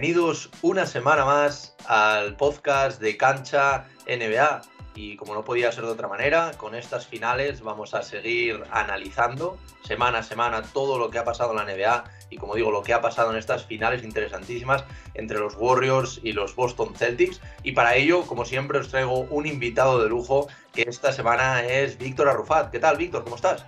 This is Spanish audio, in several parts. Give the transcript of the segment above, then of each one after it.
bienvenidos una semana más al podcast de Cancha NBA. Y como no podía ser de otra manera, con estas finales vamos a seguir analizando semana a semana todo lo que ha pasado en la NBA y como digo, lo que ha pasado en estas finales interesantísimas entre los Warriors y los Boston Celtics. Y para ello, como siempre, os traigo un invitado de lujo que esta semana es Víctor Arrufat. ¿Qué tal, Víctor? ¿Cómo estás?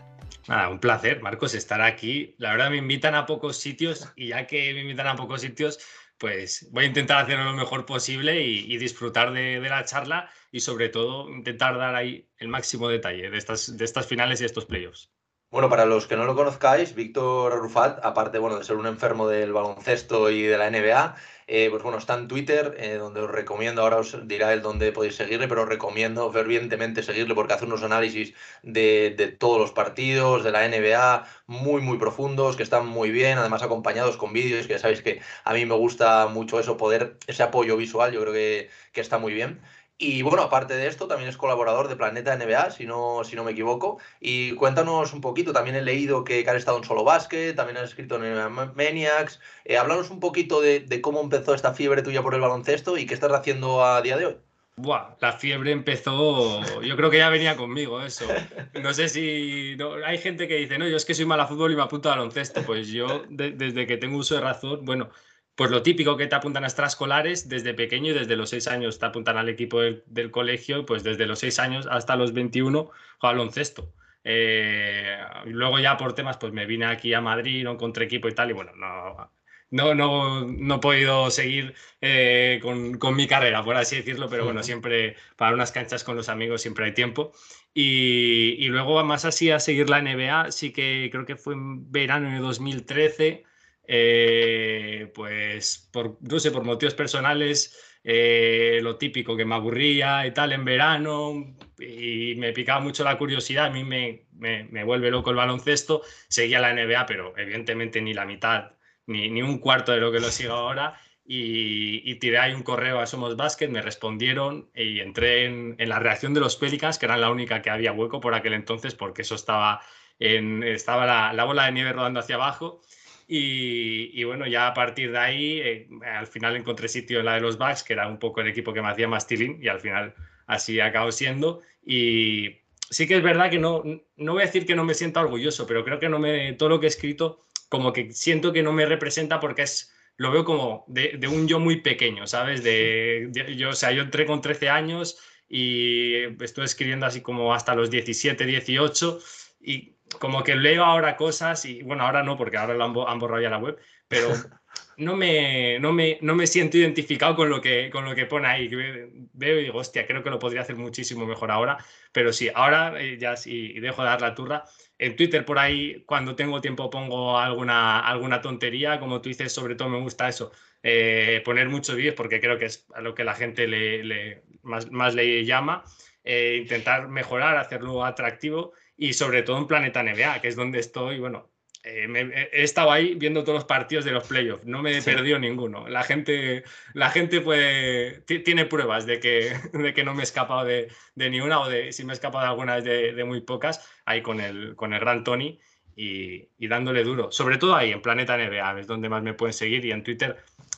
Nada, un placer, Marcos, estar aquí. La verdad me invitan a pocos sitios y ya que me invitan a pocos sitios, pues voy a intentar hacerlo lo mejor posible y, disfrutar de, la charla y sobre todo intentar dar ahí el máximo detalle de estas, de estas finales y estos playoffs. Bueno, para los que no lo conozcáis, Víctor Rufat, aparte bueno, de ser un enfermo del baloncesto y de la NBA, eh, pues bueno, está en Twitter, eh, donde os recomiendo, ahora os dirá el dónde podéis seguirle, pero os recomiendo fervientemente seguirle porque hace unos análisis de, de, todos los partidos de la NBA muy, muy profundos, que están muy bien, además acompañados con vídeos, que ya sabéis que a mí me gusta mucho eso, poder, ese apoyo visual, yo creo que, que está muy bien. Y bueno, aparte de esto, también es colaborador de Planeta NBA, si no, si no me equivoco. Y cuéntanos un poquito, también he leído que, has estado en Solo Básquet, también has escrito en Maniacs. Eh, háblanos un poquito de, cómo empezó esta fiebre tuya por el baloncesto y qué estás haciendo a día de hoy. Buah, la fiebre empezó, yo creo que ya venía conmigo eso. No sé si hay gente que dice, no, yo es que soy mala fútbol y me apunto a baloncesto. Pues yo desde que tengo uso de razón, bueno, pues lo típico que te apuntan a extraescolares desde pequeño y desde los seis años te apuntan al equipo del, colegio, pues desde los seis años hasta los 21 baloncesto. Eh, luego ya por temas, pues me vine aquí a Madrid, no encontré equipo y tal, y bueno, no, no, no, no he podido seguir eh, con, con, mi carrera, por así decirlo, pero bueno, siempre para unas canchas con los amigos siempre hay tiempo. Y, y luego más así a seguir la NBA, sí que creo que fue en verano de 2013 eh, pues por, no sé, por motivos personales, eh, lo típico que me aburría y tal en verano y me picaba mucho la curiosidad, a mí me, me, vuelve loco el baloncesto, seguía la NBA, pero evidentemente ni la mitad, ni, ni un cuarto de lo que lo sigo ahora. Y, tiré ahí un correo a Somos Basket, me respondieron y entré en, en, la reacción de los Pelicans, que eran la única que había hueco por aquel entonces, porque eso estaba, en, estaba la, la bola de nieve rodando hacia abajo. Y, bueno, ya a partir de ahí, eh, al final encontré sitio en la de los Bucks, que era un poco el equipo que me hacía más tilín, y al final así acabó siendo. Y sí que es verdad que no, no voy a decir que no me siento orgulloso, pero creo que no me, todo lo que he escrito, como que siento que no me representa porque es, lo veo como de, un yo muy pequeño, ¿sabes? De, yo, o sea, yo entré con 13 años y estoy escribiendo así como hasta los 17, 18 y como que leo ahora cosas y bueno, ahora no, porque ahora lo han, borrado ya la web, pero no me, no me, no me siento identificado con lo, que, con lo que pone ahí. Veo y digo, hostia, creo que lo podría hacer muchísimo mejor ahora, pero sí, ahora eh, ya sí, dejo de dar la turra. En Twitter por ahí, cuando tengo tiempo, pongo alguna, alguna tontería, como tú dices, sobre todo me gusta eso, eh, poner muchos vídeos porque creo que es a lo que la gente le, le más, más, le llama, eh, intentar mejorar, hacerlo atractivo y sobre todo en Planeta NBA, que es donde estoy, bueno, eh, he estado ahí viendo todos los partidos de los playoffs, no me he perdido ninguno. La gente, la gente puede, tiene pruebas de que, de que no me he escapado de, de ni una o de si me he escapado de algunas de, de, muy pocas, ahí con el, con el gran Tony y, y, dándole duro. Sobre todo ahí en Planeta NBA, es donde más me pueden seguir y en Twitter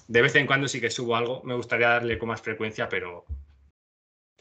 de vez en cuando sí que subo algo, me gustaría darle con más frecuencia, pero,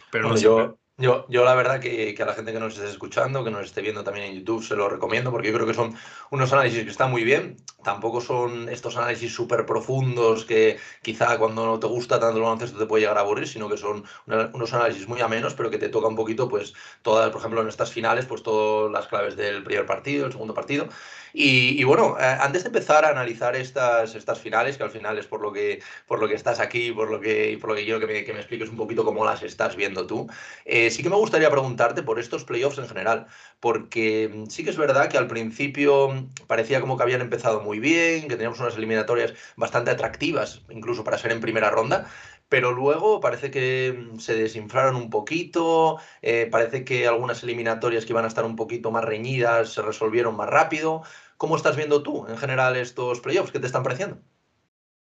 pero no yo, yo, yo la verdad que, que, a la gente que nos esté escuchando, que nos esté viendo también en YouTube, se lo recomiendo porque yo creo que son unos análisis que están muy bien. Tampoco son estos análisis súper profundos que quizá cuando no te gusta tanto el baloncesto te puede llegar a aburrir, sino que son unos análisis muy amenos, pero que te toca un poquito, pues, todas, por ejemplo, en estas finales, pues todas las claves del primer partido, el segundo partido. Y, bueno, eh, antes de empezar a analizar estas, estas finales, que al final es por lo que, por lo que estás aquí, por lo que, por lo que quiero que me, que me expliques un poquito cómo las estás viendo tú, eh, sí que me gustaría preguntarte por estos playoffs en general, porque mm, sí que es verdad que al principio parecía como que habían empezado muy bien, que teníamos unas eliminatorias bastante atractivas, incluso para ser en primera ronda, pero luego parece que mm, se desinflaron un poquito, eh, parece que algunas eliminatorias que iban a estar un poquito más reñidas se resolvieron más rápido. ¿Cómo estás viendo tú en general estos playoffs? ¿Qué te están pareciendo?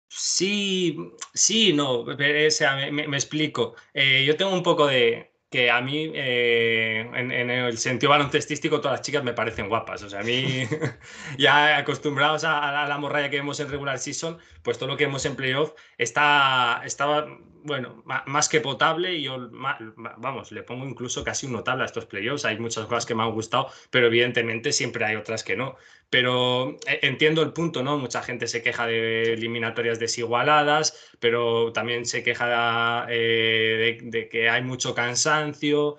Sí, sí, no, me, explico. Eh, yo tengo un poco de, que a mí, eh, en, el sentido baloncestístico, todas las chicas me parecen guapas. O sea, a mí, ya acostumbrados a, la morralla que vemos en regular season, pues todo lo que vemos en playoff está, estaba, bueno, más que potable. Yo, vamos, le pongo incluso casi un notable a estos playoffs. Hay muchas cosas que me han gustado, pero evidentemente siempre hay otras que no. Pero eh, entiendo el punto, ¿no? Mucha gente se queja de eliminatorias desigualadas, pero también se queja eh, de, que hay mucho cansancio.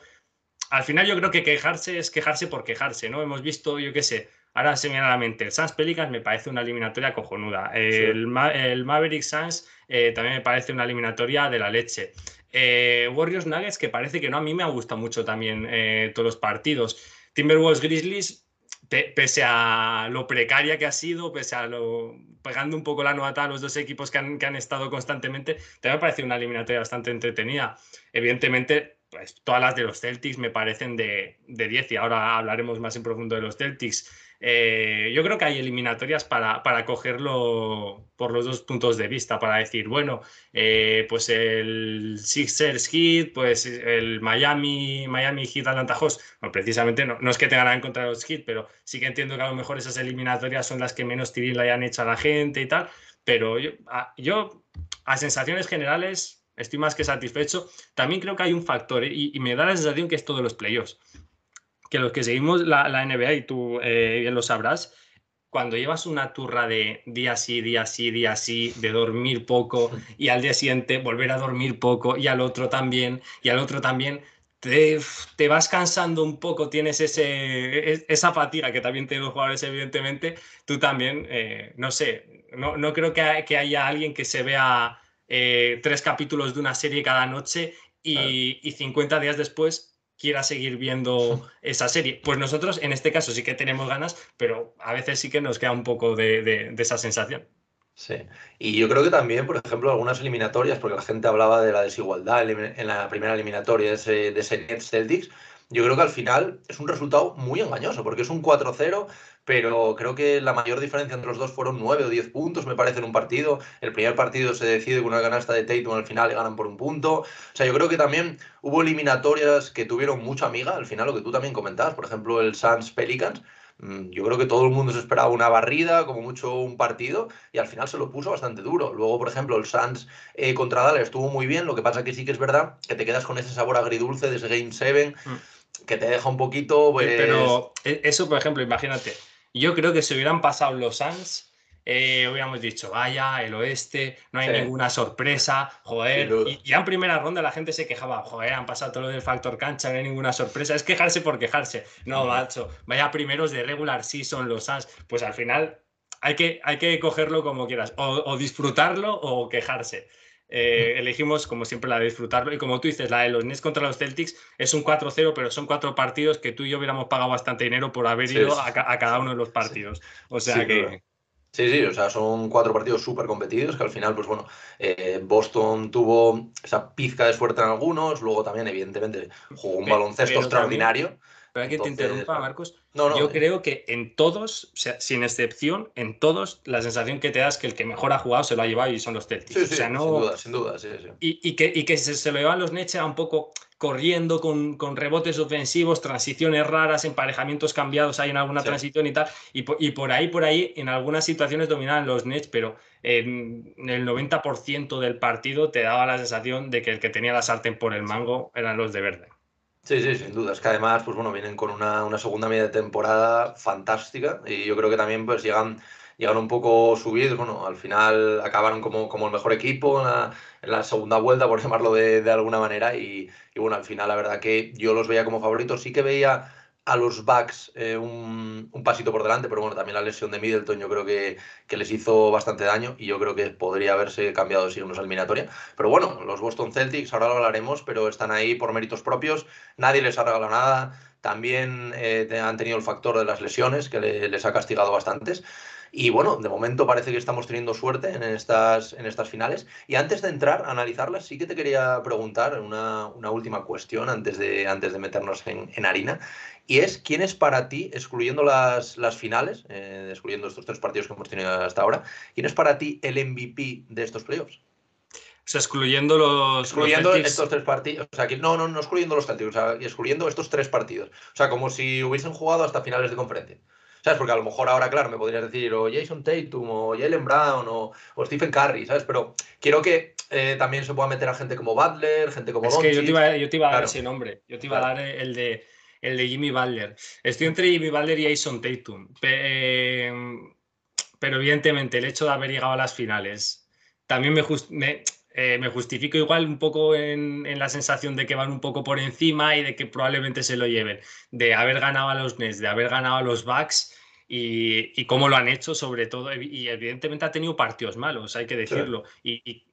Al final yo creo que quejarse es quejarse por quejarse, ¿no? Hemos visto, yo qué sé, ahora se me viene a la mente, el Sans Pelicans me parece una eliminatoria cojonuda. El, Maverick Sans eh, también me parece una eliminatoria de la leche. Warriors Nuggets, que parece que no, a mí me ha gustado mucho también todos los partidos. Timberwolves Grizzlies, pese a lo precaria que ha sido, pese a lo pegando un poco la nota a los dos equipos que han, estado constantemente, también me parece una eliminatoria bastante entretenida. Evidentemente, pues todas las de los Celtics me parecen de, de 10 y ahora hablaremos más en profundo de los Celtics. Eh, yo creo que hay eliminatorias para, para, cogerlo por los dos puntos de vista, para decir, bueno, eh, pues el Sixers Heat, pues el Miami, Miami Heat Atlanta Hawks, bueno, precisamente no, no, es que tengan nada en contra de los Heat, pero sí que entiendo que a lo mejor esas eliminatorias son las que menos tirín le hayan hecho a la gente y tal, pero yo a, yo, a sensaciones generales estoy más que satisfecho. También creo que hay un factor ¿eh? y, y me da la sensación que es todo los playoffs que los que seguimos la, NBA, y tú eh, bien lo sabrás, cuando llevas una turra de día sí, día sí, día sí, de dormir poco y al día siguiente volver a dormir poco y al otro también y al otro también, te, te vas cansando un poco, tienes ese, e, esa fatiga que también tienen los jugadores evidentemente, tú también, eh, no sé, no, no creo que, que, haya alguien que se vea eh, tres capítulos de una serie cada noche y, y 50 días después quiera seguir viendo esa serie. Pues nosotros en este caso sí que tenemos ganas, pero a veces sí que nos queda un poco de, esa sensación. Sí, y yo creo que también, por ejemplo, algunas eliminatorias, porque la gente hablaba de la desigualdad en la primera eliminatoria de ese, de ese Celtics, yo creo que al final es un resultado muy engañoso, porque es un 4-0 pero creo que la mayor diferencia entre los dos fueron 9 o 10 puntos, me parece, en un partido. El primer partido se decide con una canasta de Tatum al final y ganan por un punto. O sea, yo creo que también hubo eliminatorias que tuvieron mucha amiga, al final lo que tú también comentabas, por ejemplo, el Suns Pelicans. Mm, yo creo que todo el mundo se esperaba una barrida, como mucho un partido, y al final se lo puso bastante duro. Luego, por ejemplo, el Suns eh, contra Dallas estuvo muy bien, lo que pasa que sí que es verdad que te quedas con ese sabor agridulce de ese Game 7, mm. que te deja un poquito... Pues... Pero eh, eso, por ejemplo, imagínate, yo creo que si hubieran pasado los Suns, eh, hubiéramos dicho, vaya, el oeste, no hay ninguna sorpresa, joder. Y ya en primera ronda la gente se quejaba, joder, han pasado todo lo del factor cancha, no hay ninguna sorpresa. Es quejarse por quejarse. No, macho, vaya primeros de regular season los Suns. Pues al final hay que, hay que cogerlo como quieras, o disfrutarlo o quejarse. Eh, elegimos, como siempre, la de disfrutarlo. Y como tú dices, la de los Nets contra los Celtics es un 4-0, pero son cuatro partidos que tú y yo hubiéramos pagado bastante dinero por haber ido a, cada uno de los partidos. O sea que. Sí, sí, o sea, son cuatro partidos súper competidos que al final, pues bueno, eh, Boston tuvo esa pizca de suerte en algunos, luego también, evidentemente, jugó un baloncesto extraordinario. Hay que te interrumpa, Marcos. yo creo que en todos, sin excepción, en todos, la sensación que te da es que el que mejor ha jugado se lo ha llevado y son los Celtics. Sí, sin duda, sin duda, sí, Y, que, y que se, lo llevan los Nets un poco corriendo con, con, rebotes ofensivos, transiciones raras, emparejamientos cambiados hay en alguna transición y tal. Y, y, por ahí, por ahí, en algunas situaciones dominaban los Nets, pero en el 90% del partido te daba la sensación de que el que tenía la sartén por el mango eran los de verde. Sí, sí, sin duda. Es que además, pues bueno, vienen con una, una segunda media de temporada fantástica y yo creo que también pues llegan, llegan un poco subidos. Bueno, al final acabaron como, como el mejor equipo en la, segunda vuelta, por llamarlo de, de alguna manera. Y, y, bueno, al final la verdad que yo los veía como favoritos. Sí que veía a los Bucks eh, un, pasito por delante, pero bueno, también la lesión de Middleton yo creo que, que, les hizo bastante daño y yo creo que podría haberse cambiado de signos eliminatoria. Pero bueno, los Boston Celtics, ahora lo hablaremos, pero están ahí por méritos propios, nadie les ha regalado nada, también eh, han tenido el factor de las lesiones que les ha castigado bastantes. Y bueno, de momento parece que estamos teniendo suerte en estas, en estas finales. Y antes de entrar a analizarlas, sí que te quería preguntar una, una última cuestión antes de, antes de meternos en, en harina. Y es, ¿quién es para ti, excluyendo las, las finales, eh, excluyendo estos tres partidos que hemos tenido hasta ahora, quién es para ti el MVP de estos playoffs? sea, excluyendo los. Excluyendo estos tres partidos. O sea, que, no, no, no excluyendo los Celtics, o sea, excluyendo estos tres partidos. O sea, como si hubiesen jugado hasta finales de conferencia. ¿Sabes? Porque a lo mejor ahora, claro, me podrías decir o Jason Tatum o Jalen Brown o, Stephen Curry, ¿sabes? Pero quiero que eh, también se pueda meter a gente como Butler, gente como Es que yo te iba, yo te iba a dar ese nombre. Yo te iba a dar el de, el de Jimmy Butler. Estoy entre Jimmy Butler y Jason Tatum. Eh, pero evidentemente el hecho de haber llegado a las finales también me, me, eh, me justifico igual un poco en, la sensación de que van un poco por encima y de que probablemente se lo lleven, de haber ganado a los Nets, de haber ganado a los Bucks y, cómo lo han hecho sobre todo. Y evidentemente ha tenido partidos malos, hay que decirlo. Y,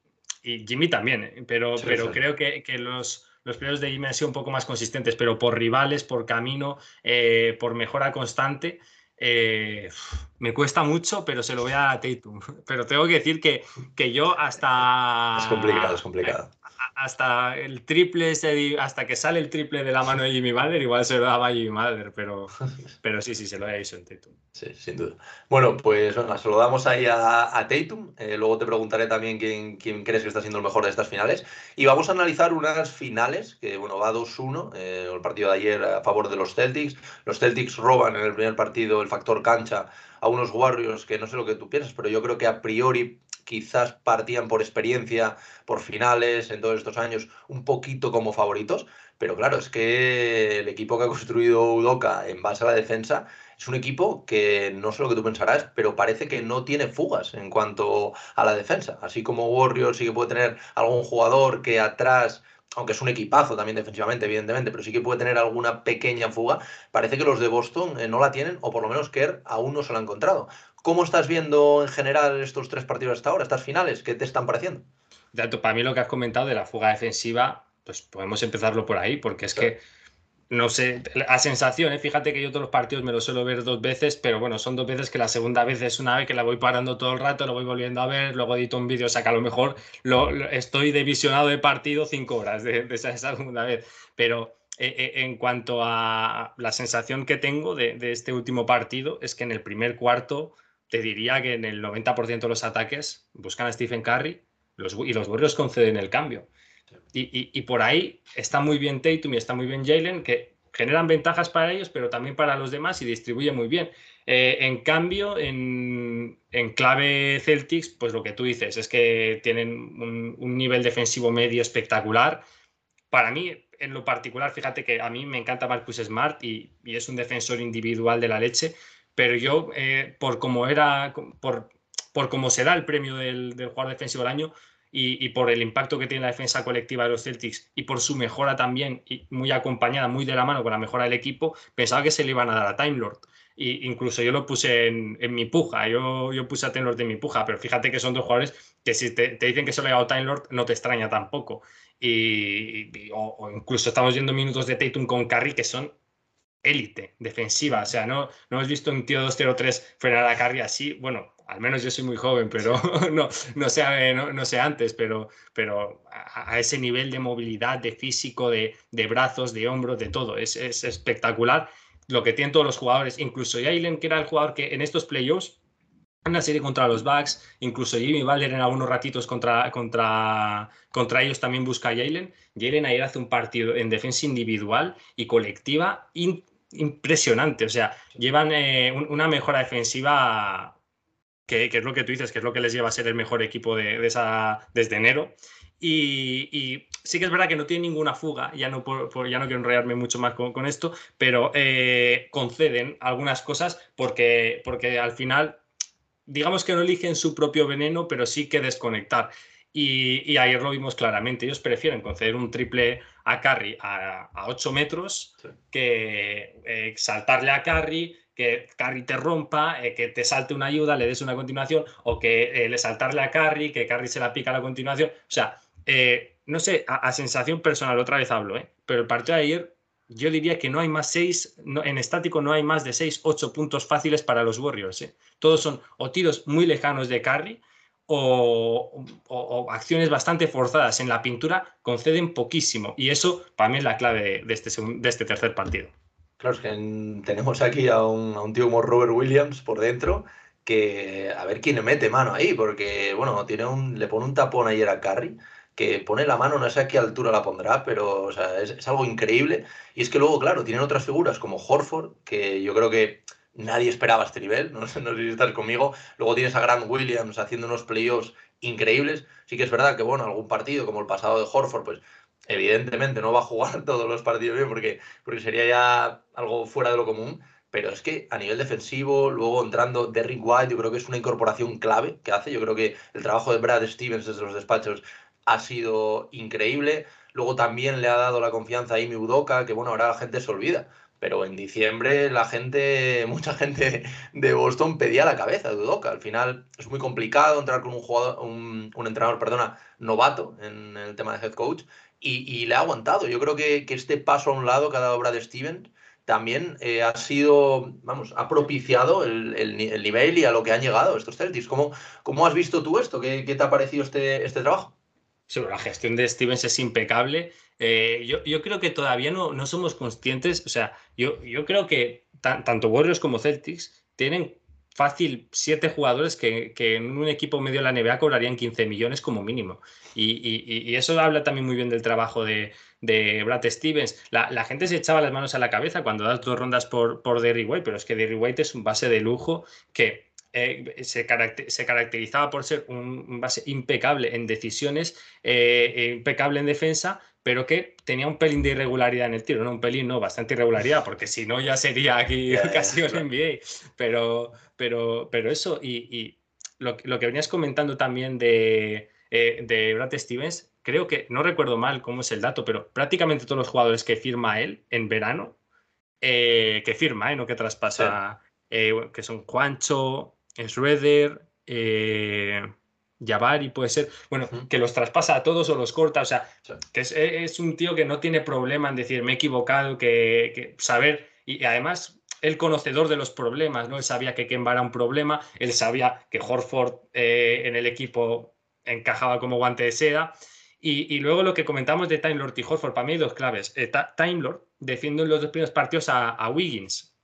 Jimmy también, ¿eh? pero, pero creo que, los, los periodos de Jimmy han sido un poco más consistentes, pero por rivales, por camino, eh, por mejora constante. Eh, me cuesta mucho, pero se lo voy a Tatum. Pero tengo que decir que, que yo hasta. Es complicado, es complicado hasta el triple, hasta que sale el triple de la mano de Jimmy Butler, igual se lo daba a Jimmy Butler, pero, pero sí, sí, se lo hecho en Tatum. Sí, sin duda. Bueno, pues venga, se lo damos ahí a, Tatum. Eh, luego te preguntaré también quién, quién, crees que está siendo el mejor de estas finales. Y vamos a analizar unas finales, que bueno, va 2-1, eh, el partido de ayer a favor de los Celtics. Los Celtics roban en el primer partido el factor cancha a unos Warriors que no sé lo que tú piensas, pero yo creo que a priori quizás partían por experiencia, por finales en todos estos años, un poquito como favoritos. Pero claro, es que el equipo que ha construido Udoca en base a la defensa es un equipo que no sé lo que tú pensarás, pero parece que no tiene fugas en cuanto a la defensa. Así como Warriors sí que puede tener algún jugador que atrás aunque es un equipazo también defensivamente, evidentemente, pero sí que puede tener alguna pequeña fuga. Parece que los de Boston eh, no la tienen, o por lo menos Kerr aún no se la ha encontrado. ¿Cómo estás viendo en general estos tres partidos hasta ahora, estas finales? ¿Qué te están pareciendo? para mí lo que has comentado de la fuga defensiva, pues podemos empezarlo por ahí, porque es que no sé, a sensación, fíjate que yo todos los partidos me los suelo ver dos veces, pero bueno, son dos veces que la segunda vez es una vez que la voy parando todo el rato, lo voy volviendo a ver, luego edito un vídeo, o sea que a lo mejor lo, estoy de visionado de partido cinco horas de, esa, segunda vez, pero eh, eh, en cuanto a la sensación que tengo de, este último partido, es que en el primer cuarto te diría que en el 90% de los ataques buscan a Stephen Curry y los Warriors conceden el cambio. Y, por ahí está muy bien Tatum y está muy bien Jalen, que generan ventajas para ellos, pero también para los demás y distribuye muy bien. Eh, en cambio, en, clave Celtics, pues lo que tú dices es que tienen un, nivel defensivo medio espectacular. Para mí, en lo particular, fíjate que a mí me encanta Marcus Smart y, es un defensor individual de la leche, pero yo, eh, por cómo era, por, cómo se da el premio del jugador defensivo del año, y, por el impacto que tiene la defensa colectiva de los Celtics y por su mejora también, y muy acompañada, muy de la mano con la mejora del equipo, pensaba que se le iban a dar a Time Lord. Y incluso yo lo puse en, mi puja, yo, yo puse a Time Lord en mi puja, pero fíjate que son dos jugadores que si te, dicen que se le ha dado Time Lord, no te extraña tampoco. Y, o, incluso estamos viendo minutos de Tatum con Curry que son élite defensiva. O sea, no, no hemos visto un tío 2-0-3 frenar a Curry así. Bueno, al menos yo soy muy joven, pero no, no, sé, eh, no, sé antes, pero, pero a, ese nivel de movilidad, de físico, de, brazos, de hombros, de todo, es, espectacular. Lo que tienen todos los jugadores, incluso Jalen, que era el jugador que en estos playoffs, en la serie contra los Bucks, incluso Jimmy Butler en algunos ratitos contra, contra, contra ellos también busca a Jalen. Jalen ayer hace un partido en defensa individual y colectiva impresionante, o sea, llevan eh, una mejora defensiva que, es lo que tú dices, que es lo que les lleva a ser el mejor equipo de, desde enero. Y, sí que es verdad que no tiene ninguna fuga, ya no, ya no quiero enrollarme mucho más con, esto, pero eh, conceden algunas cosas porque, porque al final, digamos que no eligen su propio veneno, pero sí que desconectar. Y, ayer lo vimos claramente, ellos prefieren conceder un triple a Carry a, a 8 metros que eh, saltarle a Carry, que Carry te rompa, eh, que te salte una ayuda, le des una continuación, o que eh, le saltarle a Carry, que Carry se la pica a la continuación. O sea, no sé, a, sensación personal, otra vez hablo, pero el partido de ayer, yo diría que no hay más seis, en estático no hay más de seis, ocho puntos fáciles para los Warriors. Todos son o tiros muy lejanos de Carry. O, acciones bastante forzadas en la pintura conceden poquísimo y eso para mí es la clave de este, de este tercer partido. Claro, es que tenemos aquí a un, tío como Robert Williams por dentro, que a ver quién le mete mano ahí, porque bueno, tiene un, le pone un tapón ayer a Curry, que pone la mano, no sé a qué altura la pondrá, pero es, algo increíble. Y es que luego, claro, tienen otras figuras como Horford, que yo creo que nadie esperaba este nivel, no, no sé si estás conmigo. Luego tienes a Grant Williams haciendo unos playoffs increíbles. Sí que es verdad que, bueno, algún partido como el pasado de Horford, pues evidentemente no va a jugar todos los partidos bien porque, porque sería ya algo fuera de lo común. Pero es que a nivel defensivo, luego entrando Derrick White, yo creo que es una incorporación clave que hace. Yo creo que el trabajo de Brad Stevens desde los despachos ha sido increíble. Luego también le ha dado la confianza a Amy Udoka, que bueno, ahora la gente se olvida. Pero en diciembre la gente, mucha gente de Boston pedía la cabeza de Udoka. Al final es muy complicado entrar con un jugador, un, entrenador, perdona, novato en el tema de head coach. Y, le ha aguantado. Yo creo que, este paso a un lado que ha dado Brad Stevens también eh, ha sido, vamos, ha propiciado el, nivel y a lo que han llegado estos Celtics. ¿Cómo, cómo has visto tú esto? ¿Qué, te ha parecido este, este trabajo? Sobre la gestión de Stevens es impecable. Eh, yo, yo, creo que todavía no, no, somos conscientes, o sea, yo, yo creo que tanto Warriors como Celtics tienen fácil siete jugadores que, que, en un equipo medio de la NBA cobrarían 15 millones como mínimo. Y, y, y eso habla también muy bien del trabajo de, de Brad Stevens. La, la, gente se echaba las manos a la cabeza cuando das dos rondas por, por Derry White, pero es que Derry White es un base de lujo que eh, se, se, caracterizaba por ser un, base impecable en decisiones, eh, e impecable en defensa, pero que tenía un pelín de irregularidad en el tiro, no un pelín, no, bastante irregularidad, porque si no ya sería aquí casi un NBA. Pero, pero, pero eso, y, lo, que venías comentando también de, eh, de Brad Stevens, creo que, no recuerdo mal cómo es el dato, pero prácticamente todos los jugadores que firma él en verano, eh, que firma, no que traspasa, eh, que son Juancho, Schroeder, eh, Jabari puede ser, bueno, que los traspasa a todos o los corta, o sea, que es, un tío que no tiene problema en decir me he equivocado, que, saber, y además el conocedor de los problemas, ¿no? Él sabía que Kemba era un problema, él sabía que Horford eh, en el equipo encajaba como guante de seda. Y, luego lo que comentamos de Time Lord y Horford, para mí hay dos claves. Eh, Time Lord defiende en los dos primeros partidos a Wiggins.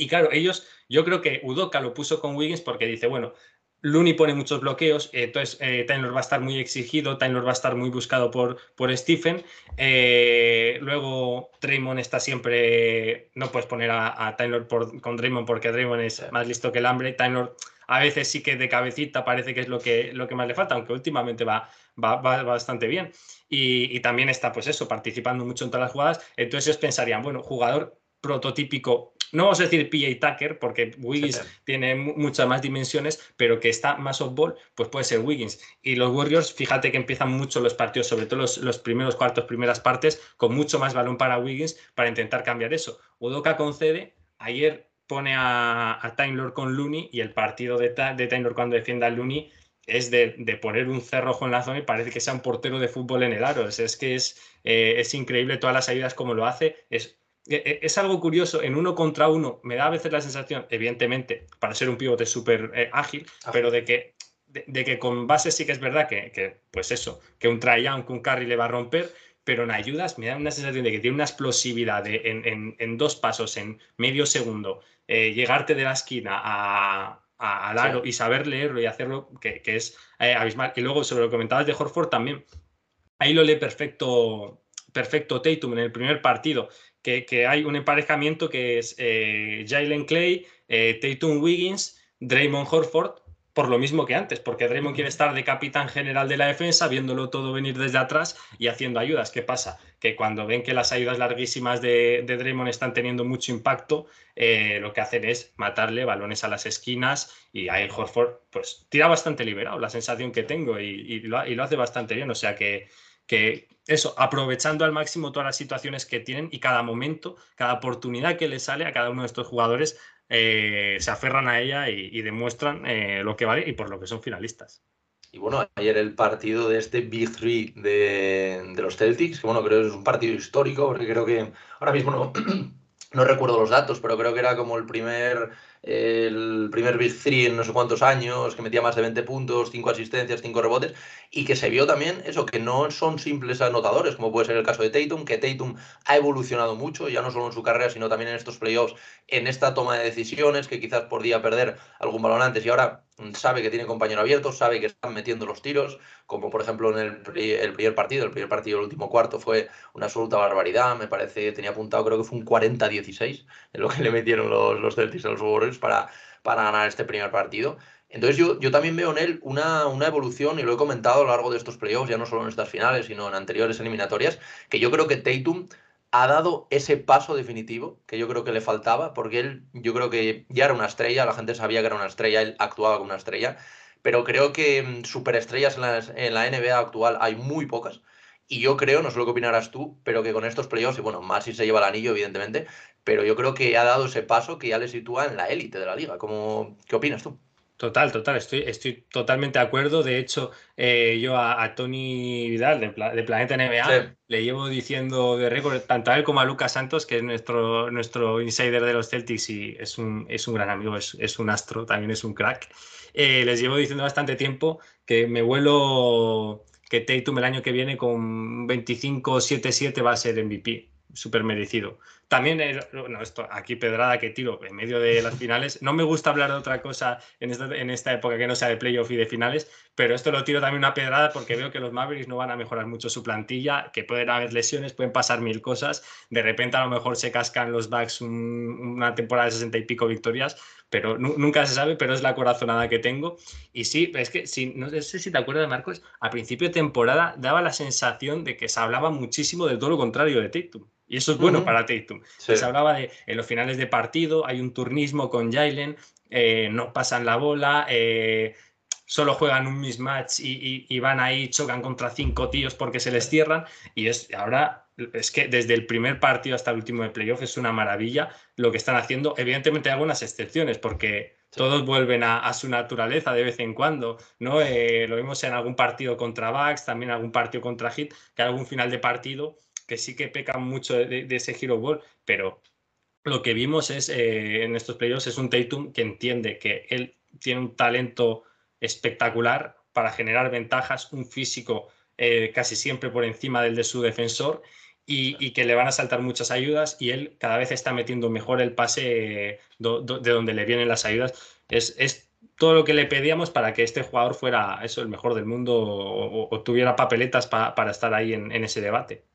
Y claro, ellos, yo creo que Udoka lo puso con Wiggins porque dice, bueno, Looney pone muchos bloqueos, entonces eh, Taylor va a estar muy exigido, Taylor va a estar muy buscado por, por Stephen. Eh, luego Draymond está siempre, no puedes poner a, Taylor con Draymond porque Draymond es más listo que el hambre. Taylor a veces sí que de cabecita parece que es lo que, lo que más le falta, aunque últimamente va, va, bastante bien. Y, y, también está, pues eso, participando mucho en todas las jugadas. Entonces pensarían, bueno, jugador prototípico no vamos a decir PJ Tucker, porque Wiggins tiene muchas más dimensiones, pero que está más off-ball, pues puede ser Wiggins. Y los Warriors, fíjate que empiezan mucho los partidos, sobre todo los, primeros cuartos, primeras partes, con mucho más balón para Wiggins para intentar cambiar eso. Udoka concede, ayer pone a, a Time con Looney y el partido de, de cuando defienda a Looney es de, poner un cerrojo en la zona y parece que sea un portero de fútbol en el aro. Es, que es, eh, es increíble todas las ayudas como lo hace. Es es algo curioso, en uno contra uno me da a veces la sensación, evidentemente, para ser un pivote súper eh, ágil, pero de que, de, que con base sí que es verdad que, pues eso, que un Trajan, que un Carry le va a romper, pero en ayudas me da una sensación de que tiene una explosividad en, dos pasos, en medio segundo, eh, llegarte de la esquina a, al aro y saber leerlo y hacerlo, que, es eh, abismal. Y luego sobre lo que comentabas de Horford también, ahí lo lee perfecto, perfecto Tatum en el primer partido que, hay un emparejamiento que es eh, Jalen Clay, eh, Tatum Wiggins, Draymond Horford, por lo mismo que antes, porque Draymond quiere estar de capitán general de la defensa, viéndolo todo venir desde atrás y haciendo ayudas. ¿Qué pasa? Que cuando ven que las ayudas larguísimas de, de Draymond están teniendo mucho impacto, eh, lo que hacen es matarle balones a las esquinas y ahí Horford pues tira bastante liberado, la sensación que tengo, y, lo, y lo hace bastante bien. O sea que que eso, aprovechando al máximo todas las situaciones que tienen y cada momento, cada oportunidad que les sale a cada uno de estos jugadores, eh, se aferran a ella y, demuestran eh, lo que vale y por lo que son finalistas. Y bueno, ayer el partido de este Big Three de, los Celtics, que bueno, creo que es un partido histórico, porque creo que ahora mismo no, no recuerdo los datos, pero creo que era como el primer el primer Big Three en no sé cuántos años, que metía más de 20 puntos, 5 asistencias, 5 rebotes, y que se vio también eso, que no son simples anotadores, como puede ser el caso de Tatum, que Tatum ha evolucionado mucho, ya no solo en su carrera, sino también en estos playoffs, en esta toma de decisiones, que quizás podía perder algún balón antes y ahora sabe que tiene compañero abierto, sabe que están metiendo los tiros, como por ejemplo en el, primer partido, el primer partido del último cuarto fue una absoluta barbaridad, me parece, tenía apuntado, creo que fue un 40-16 en lo que le metieron los, los Celtics a los Warriors para, para ganar este primer partido. Entonces yo, yo también veo en él una, una, evolución, y lo he comentado a lo largo de estos playoffs, ya no solo en estas finales, sino en anteriores eliminatorias, que yo creo que Tatum ha dado ese paso definitivo que yo creo que le faltaba, porque él, yo creo que ya era una estrella, la gente sabía que era una estrella, él actuaba como una estrella, pero creo que mm, superestrellas en la, en la NBA actual hay muy pocas. Y yo creo, no sé lo que opinarás tú, pero que con estos playoffs, y bueno, más si se lleva el anillo, evidentemente, pero yo creo que ha dado ese paso que ya le sitúa en la élite de la liga. ¿Cómo, ¿Qué opinas tú? Total, total, estoy, estoy totalmente de acuerdo. De hecho, eh, yo a, Tony Vidal de, Planeta NBA le llevo diciendo de récord tanto a él como a Lucas Santos, que es nuestro, nuestro insider de los Celtics y es un, es un gran amigo, es, un astro, también es un crack. Eh, les llevo diciendo bastante tiempo que me vuelo que Tatum el año que viene con 25-7-7 va a ser MVP, súper merecido. También, bueno, esto, aquí pedrada que tiro en medio de las finales. No me gusta hablar de otra cosa en esta, en esta época que no sea de playoff y de finales, pero esto lo tiro también una pedrada porque veo que los Mavericks no van a mejorar mucho su plantilla, que pueden haber lesiones, pueden pasar mil cosas. De repente a lo mejor se cascan los Bucks una temporada de 60 y pico victorias, pero nunca se sabe, pero es la corazonada que tengo. Y sí, es que si, no sé si te acuerdas Marcos, a principio de temporada daba la sensación de que se hablaba muchísimo de todo lo contrario de Tatum. Y eso es bueno para Tatum. Se hablaba de en los finales de partido, hay un turnismo con Jalen, eh, no pasan la bola, eh, solo juegan un mismatch y, y, van ahí, chocan contra cinco tíos porque se les cierran. Y es ahora es que desde el primer partido hasta el último de playoff es una maravilla lo que están haciendo. Evidentemente hay algunas excepciones porque todos vuelven a, su naturaleza de vez en cuando, ¿no? Eh, lo vimos en algún partido contra Bucks, también algún partido contra Hit, que algún final de partido que sí que pecan mucho de, ese hero ball, pero lo que vimos es eh, en estos playoffs es un Tatum que entiende que él tiene un talento espectacular para generar ventajas, un físico eh, casi siempre por encima del de su defensor y, que le van a saltar muchas ayudas y él cada vez está metiendo mejor el pase eh, de donde le vienen las ayudas. Es, es, todo lo que le pedíamos para que este jugador fuera eso, el mejor del mundo o, tuviera papeletas para estar ahí en ese debate.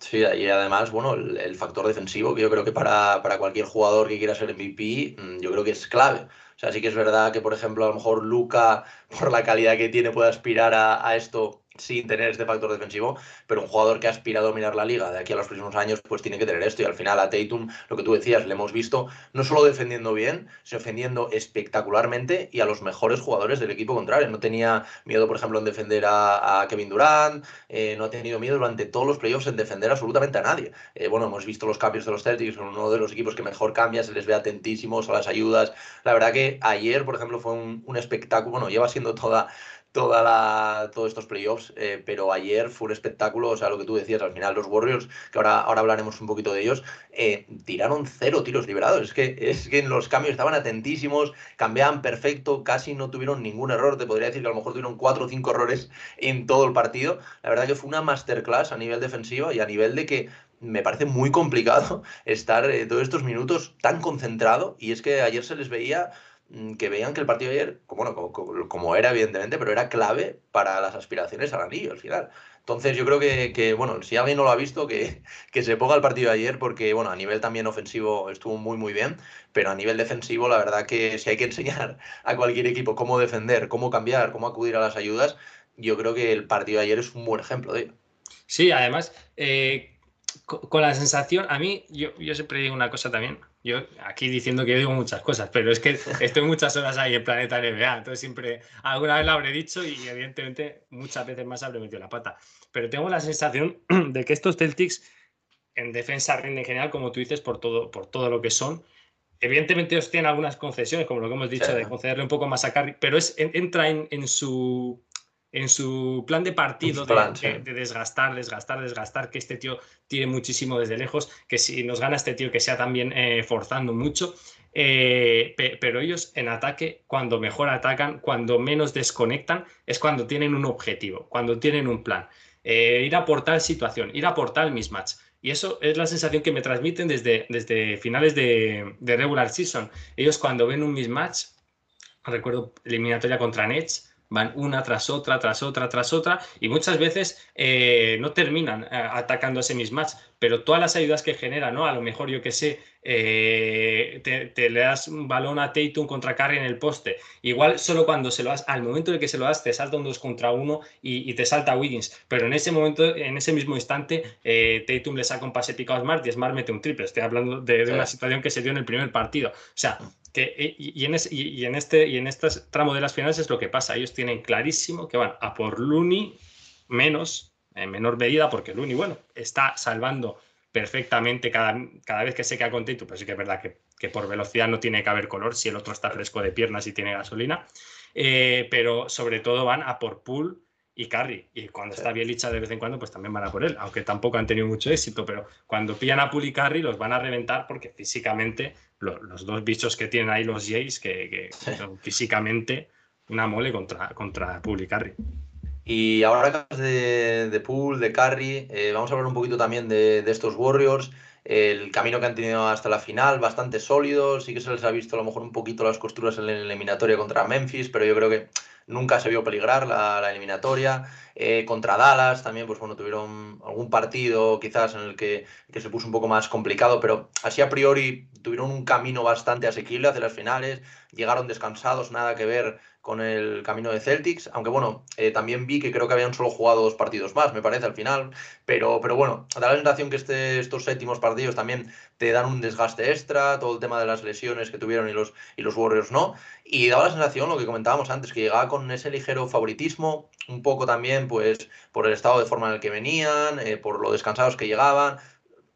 Sí, y además, bueno, el, factor defensivo, que yo creo que para, para, cualquier jugador que quiera ser MVP, mm, yo creo que es clave. O sea, sí que es verdad que, por ejemplo, a lo mejor Luca, por la calidad que tiene, puede aspirar a, a esto sin tener este factor defensivo, pero un jugador que aspira a dominar la liga de aquí a los próximos años, pues tiene que tener esto. Y al final a Tatum, lo que tú decías, le hemos visto no solo defendiendo bien, sino defendiendo espectacularmente y a los mejores jugadores del equipo contrario. No tenía miedo, por ejemplo, en defender a, Kevin Durant, eh, no ha tenido miedo durante todos los playoffs en defender absolutamente a nadie. Eh, bueno, hemos visto los cambios de los Celtics, son uno de los equipos que mejor cambia, se les ve atentísimos a las ayudas. La verdad que ayer, por ejemplo, fue un, un espectáculo, bueno, lleva siendo toda toda la, todos estos playoffs, eh, pero ayer fue un espectáculo, o sea, lo que tú decías, al final los Warriors, que ahora, ahora hablaremos un poquito de ellos, eh, tiraron cero tiros liberados, es que, es que en los cambios estaban atentísimos, cambiaban perfecto, casi no tuvieron ningún error, te podría decir que a lo mejor tuvieron cuatro o cinco errores en todo el partido, la verdad que fue una masterclass a nivel defensivo y a nivel de que me parece muy complicado estar eh, todos estos minutos tan concentrado. Y es que ayer se les veía que veían que el partido de ayer, como, bueno, como, era evidentemente, pero era clave para las aspiraciones al anillo al final. Entonces yo creo que, bueno, si alguien no lo ha visto, que, que, se ponga el partido de ayer, porque bueno, a nivel también ofensivo estuvo muy muy bien, pero a nivel defensivo la verdad que si hay que enseñar a cualquier equipo cómo defender, cómo cambiar, cómo acudir a las ayudas, yo creo que el partido de ayer es un buen ejemplo de ello. Sí, además, eh, con la sensación, a mí, yo, yo siempre digo una cosa también, yo aquí diciendo que yo digo muchas cosas, pero es que estoy muchas horas ahí en Planeta NBA, entonces siempre alguna vez lo habré dicho y evidentemente muchas veces más habré metido la pata. Pero tengo la sensación de que estos Celtics en defensa rinden general, como tú dices, por todo, por todo lo que son. Evidentemente os tienen algunas concesiones, como lo que hemos dicho, de concederle un poco más a Curry, pero es, entra en su en su plan de partido de, desgastar, desgastar, desgastar, que este tío tiene muchísimo desde lejos, que si nos gana este tío que sea también eh, forzando mucho, eh, pero ellos en ataque, cuando mejor atacan, cuando menos desconectan, es cuando tienen un objetivo, cuando tienen un plan. Eh, ir a por tal situación, ir a por tal mismatch. Y eso es la sensación que me transmiten desde, desde finales de, de regular season. Ellos cuando ven un mismatch, recuerdo eliminatoria contra Nets, van una tras otra, tras otra, tras otra, y muchas veces eh, no terminan eh, atacando ese mismatch, pero todas las ayudas que genera, ¿no? A lo mejor, yo que sé, eh, te, le das un balón a Tatum contra Curry en el poste, igual solo cuando se lo das, al momento en el que se lo das, te salta un 2 contra 1 y, te salta Wiggins, pero en ese momento, en ese mismo instante, Tatum le saca un pase picado a Smart y Smart mete un triple, estoy hablando de, de una situación que se dio en el primer partido, o sea, que, y, en este, y en este tramo de las finales es lo que pasa. Ellos tienen clarísimo que van a por Looney menos, en menor medida, porque Looney, bueno, está salvando perfectamente cada, cada vez que se queda contento, pero sí que es verdad que, que, por velocidad no tiene que haber color si el otro está fresco de piernas y tiene gasolina. Eh, pero sobre todo van a por Poole y Carry. Y cuando está está Bielicha de vez en cuando, pues también van a por él, aunque tampoco han tenido mucho éxito, pero cuando pillan a Poole y Carry los van a reventar porque físicamente los, dos bichos que tienen ahí los Jays, que, son físicamente una mole contra, contra Poole y Carry. Y ahora de, de Poole, de Carry, eh, vamos a hablar un poquito también de, de estos Warriors el camino que han tenido hasta la final, bastante sólido. Sí que se les ha visto a lo mejor un poquito las costuras en la eliminatoria contra Memphis, pero yo creo que nunca se vio peligrar la, eliminatoria. Eh, contra Dallas también, pues bueno, tuvieron algún partido quizás en el que, que, se puso un poco más complicado, pero así a priori tuvieron un camino bastante asequible hacia las finales, llegaron descansados, nada que ver con el camino de Celtics, aunque bueno, eh, también vi que creo que habían solo jugado dos partidos más, me parece, al final, pero, pero bueno, da la sensación que este, estos séptimos partidos también te dan un desgaste extra, todo el tema de las lesiones que tuvieron y los, y los Warriors no, y daba la sensación, lo que comentábamos antes, que llegaba con ese ligero favoritismo, un poco también pues por el estado de forma en el que venían, eh, por lo descansados que llegaban,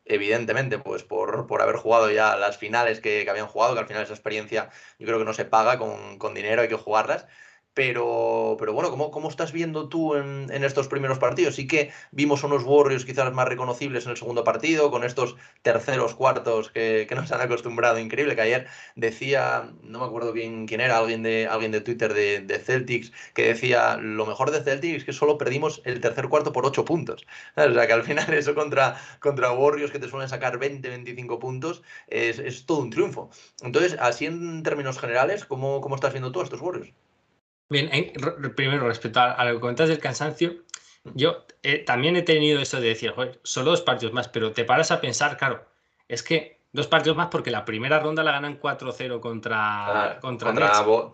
evidentemente, pues por, por, haber jugado ya las finales que, que, habían jugado, que al final esa experiencia yo creo que no se paga con, con dinero, hay que jugarlas. Pero, pero bueno, ¿cómo, ¿cómo estás viendo tú en, en, estos primeros partidos? Sí que vimos unos Warriors quizás más reconocibles en el segundo partido, con estos terceros, cuartos que, que nos han acostumbrado. Increíble, que ayer decía, no me acuerdo quién, quién era, alguien de, alguien de Twitter de, de, Celtics, que decía, lo mejor de Celtics es que solo perdimos el tercer cuarto por ocho puntos. O sea, que al final eso contra, contra Warriors que te suelen sacar 20, 25 puntos, es, es todo un triunfo. Entonces, así en términos generales, ¿cómo, cómo estás viendo tú a estos Warriors? Bien, primero, respecto a, lo que comentas del cansancio, yo eh, también he tenido eso de decir, joder, solo dos partidos más, pero te paras a pensar, claro, es que dos partidos más porque la primera ronda la ganan 4-0 contra, contra,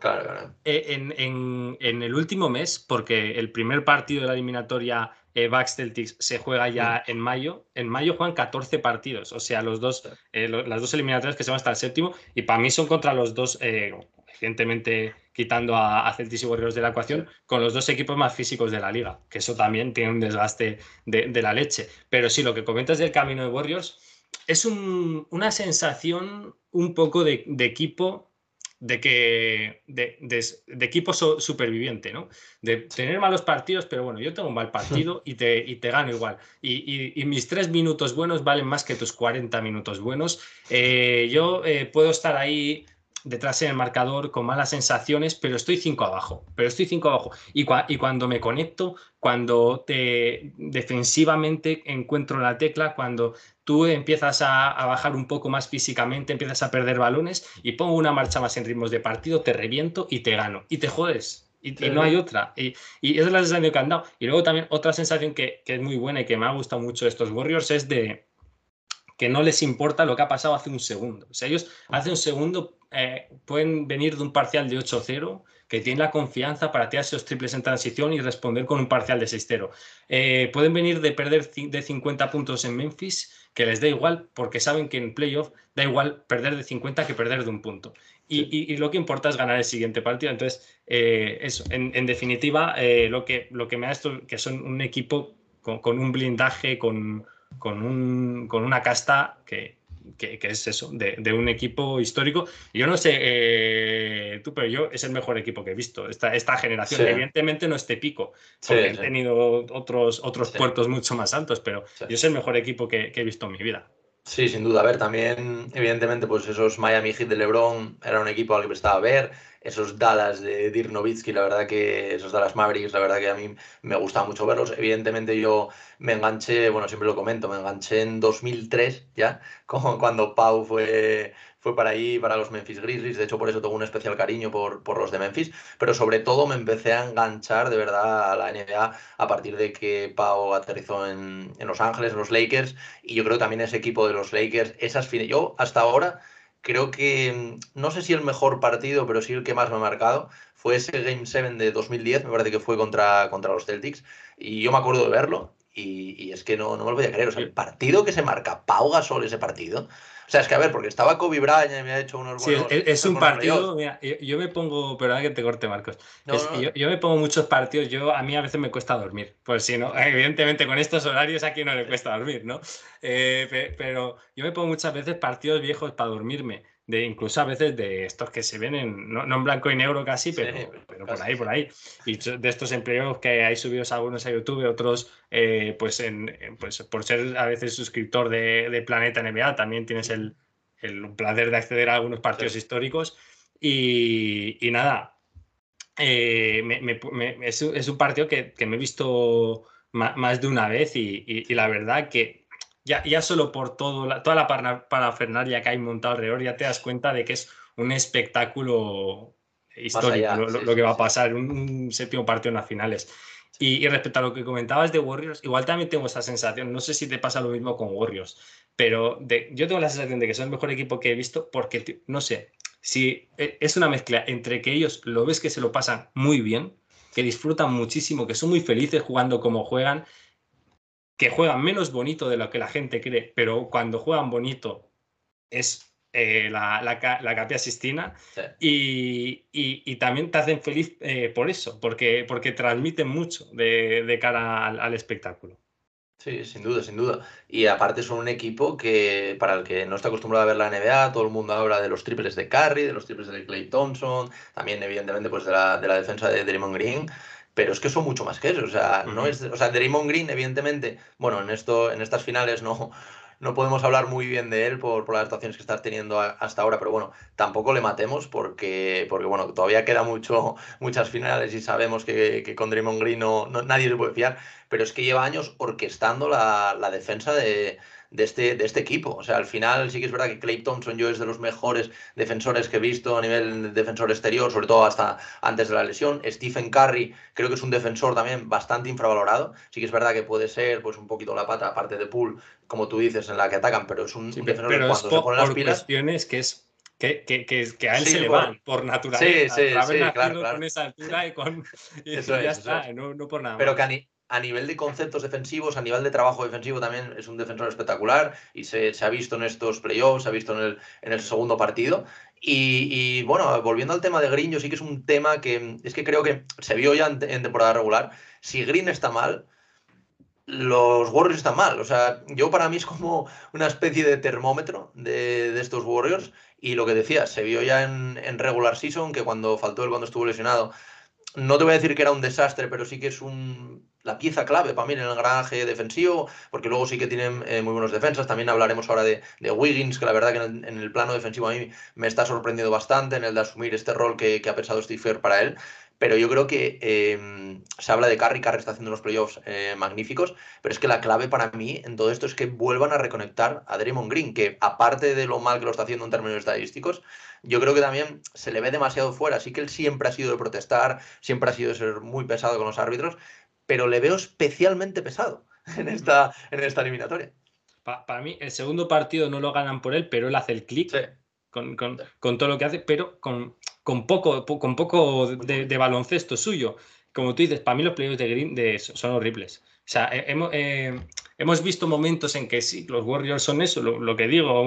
claro, eh, en, en, en, el último mes, porque el primer partido de la eliminatoria eh, Bucks Celtics se juega ya en mayo. En mayo juegan 14 partidos, o sea, los dos, eh, las dos eliminatorias que se van hasta el séptimo, y para mí son contra los dos, evidentemente quitando a, Celtics y Warriors de la ecuación, con los dos equipos más físicos de la liga, que eso también tiene un desgaste de, la leche. Pero sí, lo que comentas del camino de Warriors es una sensación un poco de, equipo de que de, equipo superviviente, ¿no? De tener malos partidos, pero bueno, yo tengo un mal partido y te, y te gano igual. Y, mis tres minutos buenos valen más que tus 40 minutos buenos. Eh, yo eh, puedo estar ahí detrás en el marcador con malas sensaciones, pero estoy cinco abajo, pero estoy cinco abajo. Y, y cuando me conecto, cuando te defensivamente encuentro la tecla, cuando tú empiezas a, bajar un poco más físicamente, empiezas a perder balones y pongo una marcha más en ritmos de partido, te reviento y te gano. Y te jodes. Y, no hay otra. Y, y, esa es la sensación que han dado. Y luego también otra sensación que, que es muy buena y que me ha gustado mucho de estos Warriors es de, que no les importa lo que ha pasado hace un segundo. O sea, ellos hace un segundo eh, pueden venir de un parcial de 8-0, que tienen la confianza para tirar esos triples en transición y responder con un parcial de 6-0. Eh, pueden venir de perder de 50 puntos en Memphis, que les da igual, porque saben que en playoff da igual perder de 50 que perder de un punto. Y, lo que importa es ganar el siguiente partido. Entonces, eh, eso, en, definitiva, lo, que, lo que me da esto, que son un equipo con un blindaje, con, con, un, con una casta que, que, es eso, de, un equipo histórico. Yo no sé, eh, tú, pero yo es el mejor equipo que he visto, esta, esta generación. Evidentemente no este pico, porque he tenido otros, otros puertos mucho más altos, pero yo es el mejor equipo que, que, he visto en mi vida. Sí, sin duda. A ver, también, evidentemente, pues esos Miami Heat de LeBron era un equipo al que prestaba a ver esos Dallas de Dirk Nowitzki, la verdad que esos Dallas Mavericks, la verdad que a mí me gusta mucho verlos. Evidentemente yo me enganché, bueno, siempre lo comento, me enganché en 2003 ya, como cuando Pau fue, fue para ahí, para los Memphis Grizzlies. De hecho, por eso tengo un especial cariño por, por los de Memphis. Pero sobre todo me empecé a enganchar de verdad a la NBA a partir de que Pau aterrizó en, en Los Ángeles, en los Lakers. Y yo creo también ese equipo de los Lakers, esas fines. Yo hasta ahora creo que, no sé si el mejor partido, pero sí el que más me ha marcado, fue ese Game 7 de 2010, me parece que fue contra, contra los Celtics, y yo me acuerdo de verlo, y, es que no, no me lo voy a creer, o sea, el partido que se marca Pau Gasol ese partido, o sea, es que a ver, porque estaba Kobe Bryant y me ha hecho unos buenos. Sí, es, un partido. Mira, yo, me pongo. Perdón que te corte, Marcos. Yo, me pongo muchos partidos. Yo A mí a veces me cuesta dormir. Pues si no, evidentemente con estos horarios aquí no le cuesta dormir, ¿no? Eh, pero yo me pongo muchas veces partidos viejos para dormirme de incluso a veces de estos que se ven en, no, en blanco y negro casi, pero, pero por ahí, por ahí. Y de estos empleos que hay subidos algunos a YouTube, otros, eh, pues, en, pues por ser a veces suscriptor de, Planeta NBA, también tienes el, placer de acceder a algunos partidos históricos. Y, nada, eh, es, un partido que, me he visto más, de una vez y la verdad que ya, ya solo por todo toda la parafernalia que hay montado alrededor, ya te das cuenta de que es un espectáculo histórico lo, que va a pasar, un, un, séptimo partido en las finales. Y, respecto a lo que comentabas de Warriors, igual también tengo esa sensación, no sé si te pasa lo mismo con Warriors, pero de, yo tengo la sensación de que son el mejor equipo que he visto porque, no sé, si e, es una mezcla entre que ellos lo ves que se lo pasan muy bien, que disfrutan muchísimo, que son muy felices jugando como juegan que juegan menos bonito de lo que la gente cree, pero cuando juegan bonito es eh, la, la, Capilla Sistina y, también te hacen feliz eh, por eso, porque, porque transmiten mucho de, cara al, espectáculo. Sí, sin duda, sin duda. Y aparte son un equipo que, para el que no está acostumbrado a ver la NBA, todo el mundo habla de los triples de Curry, de los triples de Clay Thompson, también evidentemente pues de la, de la defensa de Draymond Green pero es que son mucho más que eso. O sea, no es, o sea, Draymond Green, evidentemente, bueno, en esto, en estas finales no, no podemos hablar muy bien de él por, por las actuaciones que está teniendo hasta ahora, pero bueno, tampoco le matemos porque, porque bueno, todavía queda mucho, muchas finales y sabemos que, que con Draymond Green no, nadie se puede fiar, pero es que lleva años orquestando la, la defensa de de este, de este equipo. O sea, al final sí que es verdad que Clay Thompson yo es de los mejores defensores que he visto a nivel defensor exterior, sobre todo hasta antes de la lesión. Stephen Curry creo que es un defensor también bastante infravalorado. Sí que es verdad que puede ser pues un poquito la pata, aparte de Pool, como tú dices, en la que atacan, pero es un, defensor que cuando se pone las pilas... que es que, que, que, a él se le van por naturaleza. Sí, sí, sí, claro, con esa altura y con. eso ya está, no, no, por nada. Pero que a nivel de conceptos defensivos, a nivel de trabajo defensivo también es un defensor espectacular y se, ha visto en estos playoffs, se ha visto en el, en el segundo partido. Y, bueno, volviendo al tema de Green, yo sí que es un tema que es que creo que se vio ya en, temporada regular. Si Green está mal, los Warriors están mal. O sea, yo para mí es como una especie de termómetro de, de estos Warriors. Y lo que decía, se vio ya en, en, regular season que cuando faltó él, cuando estuvo lesionado, no te voy a decir que era un desastre, pero sí que es un, la pieza clave para mí en el granje defensivo, porque luego sí que tienen eh, muy buenos defensas. También hablaremos ahora de, Wiggins, que la verdad que en el, plano defensivo a mí me está sorprendiendo bastante en el de asumir este rol que, ha pensado Steve para él. Pero yo creo que em, se habla de Curry, Curry está haciendo unos playoffs eh, magníficos, pero es que la clave para mí en todo esto es que vuelvan a reconectar a Draymond Green, que aparte de lo mal que lo está haciendo en términos estadísticos, yo creo que también se le ve demasiado fuera. Así que él siempre ha sido de protestar, siempre ha sido de ser muy pesado con los árbitros, pero le veo especialmente pesado en esta, en esta eliminatoria. para mí, el segundo partido no lo ganan por él, pero él hace el clic con, todo lo que hace, pero con, con poco, con poco de, baloncesto suyo. Como tú dices, para mí los playoffs de Green son horribles. O sea, hemos, eh, hemos, visto momentos en que sí, los Warriors son eso, lo, que digo,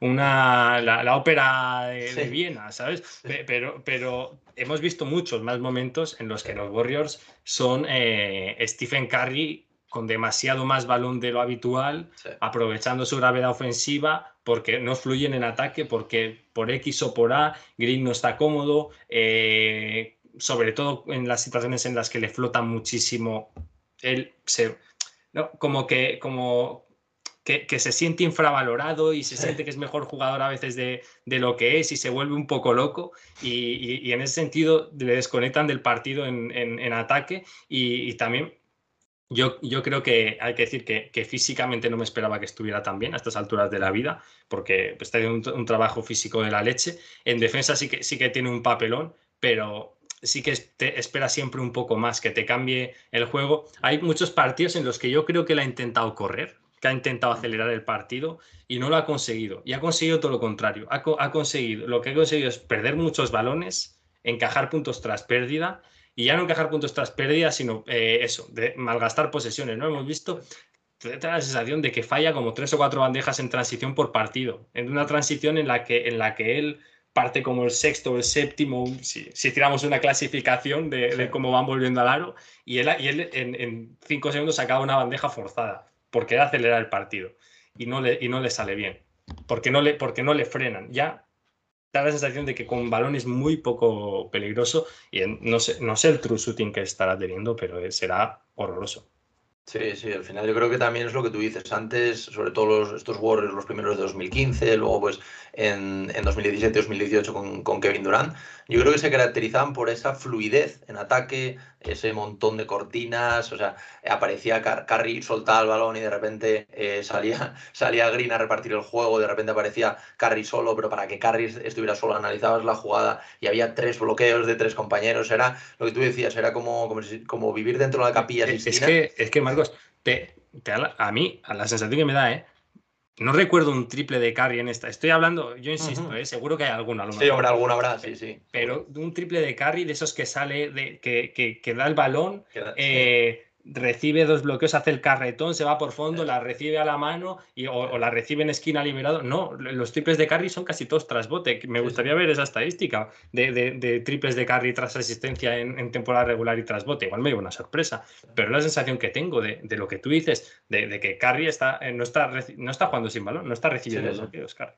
una, la, ópera de, Viena, ¿sabes? Pero, pero hemos visto muchos más momentos en los que los Warriors son eh, Stephen Curry con demasiado más balón de lo habitual, aprovechando su gravedad ofensiva, porque no fluyen en ataque, porque por X o por A, Green no está cómodo, eh, sobre todo en las situaciones en las que le flota muchísimo él se, ¿no? como que, como que, se siente infravalorado y se siente que es mejor jugador a veces de, lo que es y se vuelve un poco loco y, en ese sentido le desconectan del partido en, ataque y, también Yo, yo, creo que hay que decir que, que, físicamente no me esperaba que estuviera tan bien a estas alturas de la vida, porque está haciendo un, un, trabajo físico de la leche. En defensa sí que, sí que tiene un papelón, pero sí que te espera siempre un poco más, que te cambie el juego. Hay muchos partidos en los que yo creo que él ha intentado correr, que ha intentado acelerar el partido y no lo ha conseguido. Y ha conseguido todo lo contrario. Ha, ha conseguido, lo que ha conseguido es perder muchos balones, encajar puntos tras pérdida y ya no encajar puntos tras pérdida, sino eh, eso, de malgastar posesiones. ¿no? Hemos visto da la sensación de que falla como tres o cuatro bandejas en transición por partido, en una transición en la que, en la que él parte como el sexto o el séptimo, si, si tiramos una clasificación de, cómo van volviendo al aro, y él, y él en, cinco segundos acaba una bandeja forzada, porque él acelera el partido y no le, y no le sale bien, porque no le, porque no le frenan. Ya da la sensación de que con balón es muy poco peligroso y no sé, no sé el true shooting que estará teniendo, pero será horroroso. Sí, sí, al final yo creo que también es lo que tú dices. Antes, sobre todo los, estos Warriors, los primeros de 2015, luego pues en, en 2017-2018 con, con, Kevin Durant, yo creo que se caracterizaban por esa fluidez en ataque, ese montón de cortinas, o sea, aparecía Car Curry, soltaba el balón y de repente eh, salía, salía Green a repartir el juego, de repente aparecía Curry solo, pero para que Curry estuviera solo analizabas la jugada y había tres bloqueos de tres compañeros, era lo que tú decías, era como, como, como vivir dentro de la capilla. Es, es que, es que Marcos, te, te, a mí, a la sensación que me da, ¿eh? No recuerdo un triple de carry en esta. Estoy hablando, yo insisto, ¿eh? seguro que hay alguna. A sí, habrá alguna habrá, sí, sí. Pero un triple de carry de esos que sale, de, que, que, que da el balón, eh, recibe dos bloqueos, hace el carretón, se va por fondo, la recibe a la mano y, o, la recibe en esquina liberado. No, los triples de carry son casi todos tras bote. Me gustaría ver esa estadística de, de, triples de carry tras asistencia en, temporada regular y tras bote. Igual me dio una sorpresa, pero la sensación que tengo de, lo que tú dices, de, que carry está, eh, no, está, no está jugando sin balón, no está recibiendo los bloqueos, Carry.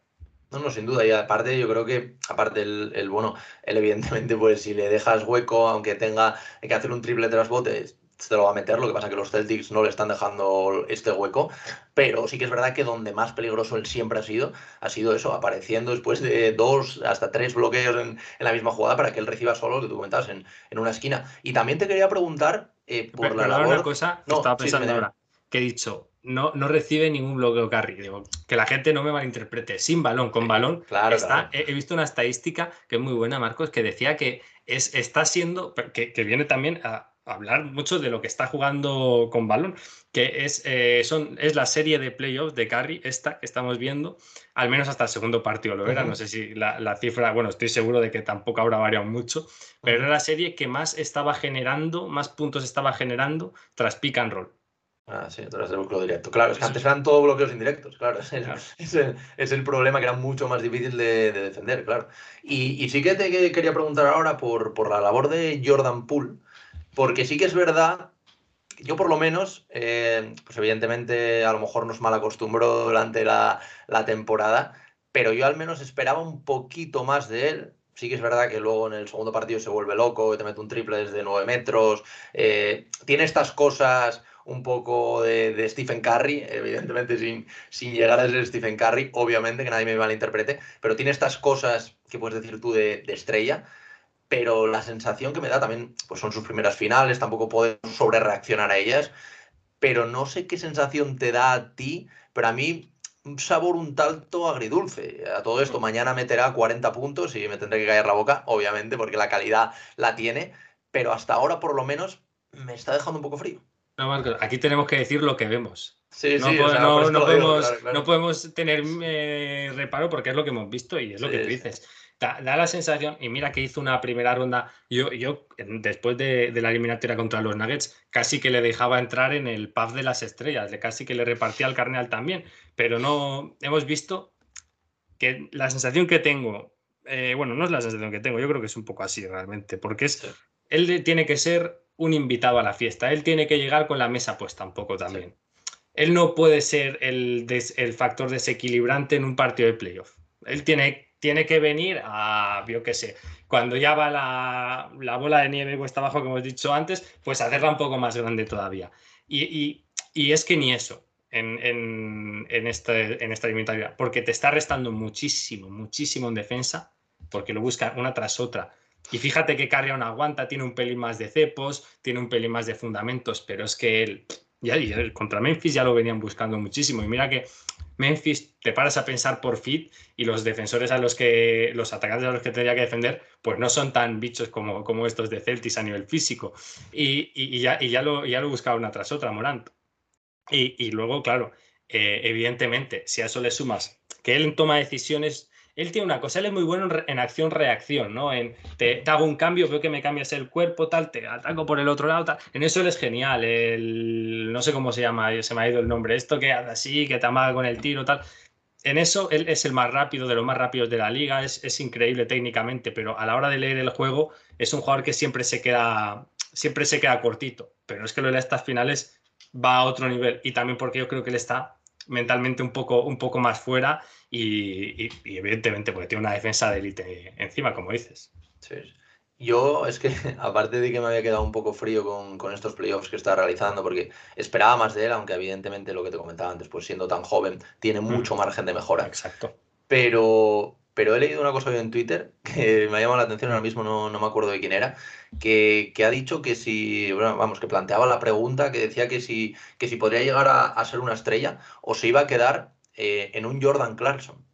No, no, sin duda. Y aparte, yo creo que, aparte, el, el, bueno, él evidentemente, pues si le dejas hueco, aunque tenga que hacer un triple tras botes, te lo va a meter, lo que pasa es que los Celtics no le están dejando este hueco, pero sí que es verdad que donde más peligroso él siempre ha sido, ha sido eso, apareciendo después de dos hasta tres bloqueos en, la misma jugada para que él reciba solo lo que tú comentabas en, en una esquina. Y también te quería preguntar eh, por la labor... una cosa que estaba pensando ahora, que he dicho, no, no recibe ningún bloqueo carry. Digo, que la gente no me malinterprete. Sin balón, con balón. Claro, está, He, visto una estadística que es muy buena, Marcos, que decía que es, está siendo, que, que viene también a, hablar mucho de lo que está jugando con balón, que es, eh, son, es la serie de playoffs de Curry, esta que estamos viendo, al menos hasta el segundo partido lo era, no sé si la, cifra, bueno, estoy seguro de que tampoco habrá variado mucho, pero era la serie que más estaba generando, más puntos estaba generando tras pick and roll. Ah, sí, tras el bloqueo directo. Claro, es que antes eran todos bloqueos indirectos, claro. Es el, Es, el, problema que era mucho más difícil de, defender, claro. Y, y, sí que te quería preguntar ahora por, por la labor de Jordan Poole, porque sí que es verdad, yo por lo menos, eh, pues evidentemente a lo mejor nos mal acostumbró durante la, temporada, pero yo al menos esperaba un poquito más de él. Sí que es verdad que luego en el segundo partido se vuelve loco, te mete un triple desde 9 metros. Eh, tiene estas cosas un poco de, Stephen Curry, evidentemente sin, sin llegar a ser Stephen Curry, obviamente que nadie me malinterprete, pero tiene estas cosas que puedes decir tú de, de estrella pero la sensación que me da también, pues son sus primeras finales, tampoco podemos sobre reaccionar a ellas, pero no sé qué sensación te da a ti, pero a mí un sabor un tanto agridulce. A todo esto, mm. mañana meterá 40 puntos y me tendré que caer la boca, obviamente, porque la calidad la tiene, pero hasta ahora por lo menos me está dejando un poco frío. No, Marcos, aquí tenemos que decir lo que vemos. Sí, no, sí, no, podemos, no, podemos, tener eh, reparo porque es lo que hemos visto y es lo que tú dices da, la sensación, y mira que hizo una primera ronda, yo, yo después de, la eliminatoria contra los Nuggets, casi que le dejaba entrar en el pub de las estrellas, casi que le repartía al carneal también, pero no hemos visto que la sensación que tengo, eh, bueno, no es la sensación que tengo, yo creo que es un poco así realmente, porque es, él tiene que ser un invitado a la fiesta, él tiene que llegar con la mesa puesta un poco también. Él no puede ser el, el factor desequilibrante en un partido de playoff. Él tiene tiene que venir a, yo qué sé, cuando ya va la, bola de nieve cuesta abajo, como hemos dicho antes, pues hacerla un poco más grande todavía. Y, es que ni eso en, este, en esta eliminatoria, porque te está restando muchísimo, muchísimo en defensa, porque lo busca una tras otra. Y fíjate que Carrion aguanta, tiene un pelín más de cepos, tiene un pelín más de fundamentos, pero es que él, ya, contra Memphis ya lo venían buscando muchísimo. Y mira que Memphis te paras a pensar por fit y los defensores a los que, los atacantes a los que tendría que defender, pues no son tan bichos como, como estos de Celtis a nivel físico. Y, ya, y ya, lo, ya lo buscaba una tras otra, Morant. Y, luego, claro, eh, evidentemente, si a eso le sumas que él toma decisiones él tiene una cosa, él es muy bueno en acción-reacción, ¿no? En te, hago un cambio, veo que me cambias el cuerpo, tal, te ataco por el otro lado, tal. En eso él es genial. El, no sé cómo se llama, se me ha ido el nombre. Esto que hace así, que te amaga con el tiro, tal. En eso él es el más rápido, de los más rápidos de la liga, es, es increíble técnicamente, pero a la hora de leer el juego es un jugador que siempre se queda, siempre se queda cortito. Pero es que lo de estas finales va a otro nivel y también porque yo creo que él está mentalmente un poco, un poco más fuera y, evidentemente porque tiene una defensa de élite encima, como dices. Sí. Yo es que, aparte de que me había quedado un poco frío con, estos playoffs que está realizando, porque esperaba más de él, aunque evidentemente lo que te comentaba antes, pues siendo tan joven, tiene mm. mucho margen de mejora. Exacto. Pero, pero he leído una cosa hoy en Twitter que me ha llamado la atención, ahora mismo no, no me acuerdo de quién era, que, que, ha dicho que si, bueno, vamos, que planteaba la pregunta, que decía que si, que si podría llegar a, a ser una estrella o se iba a quedar eh, en un Jordan Clarkson.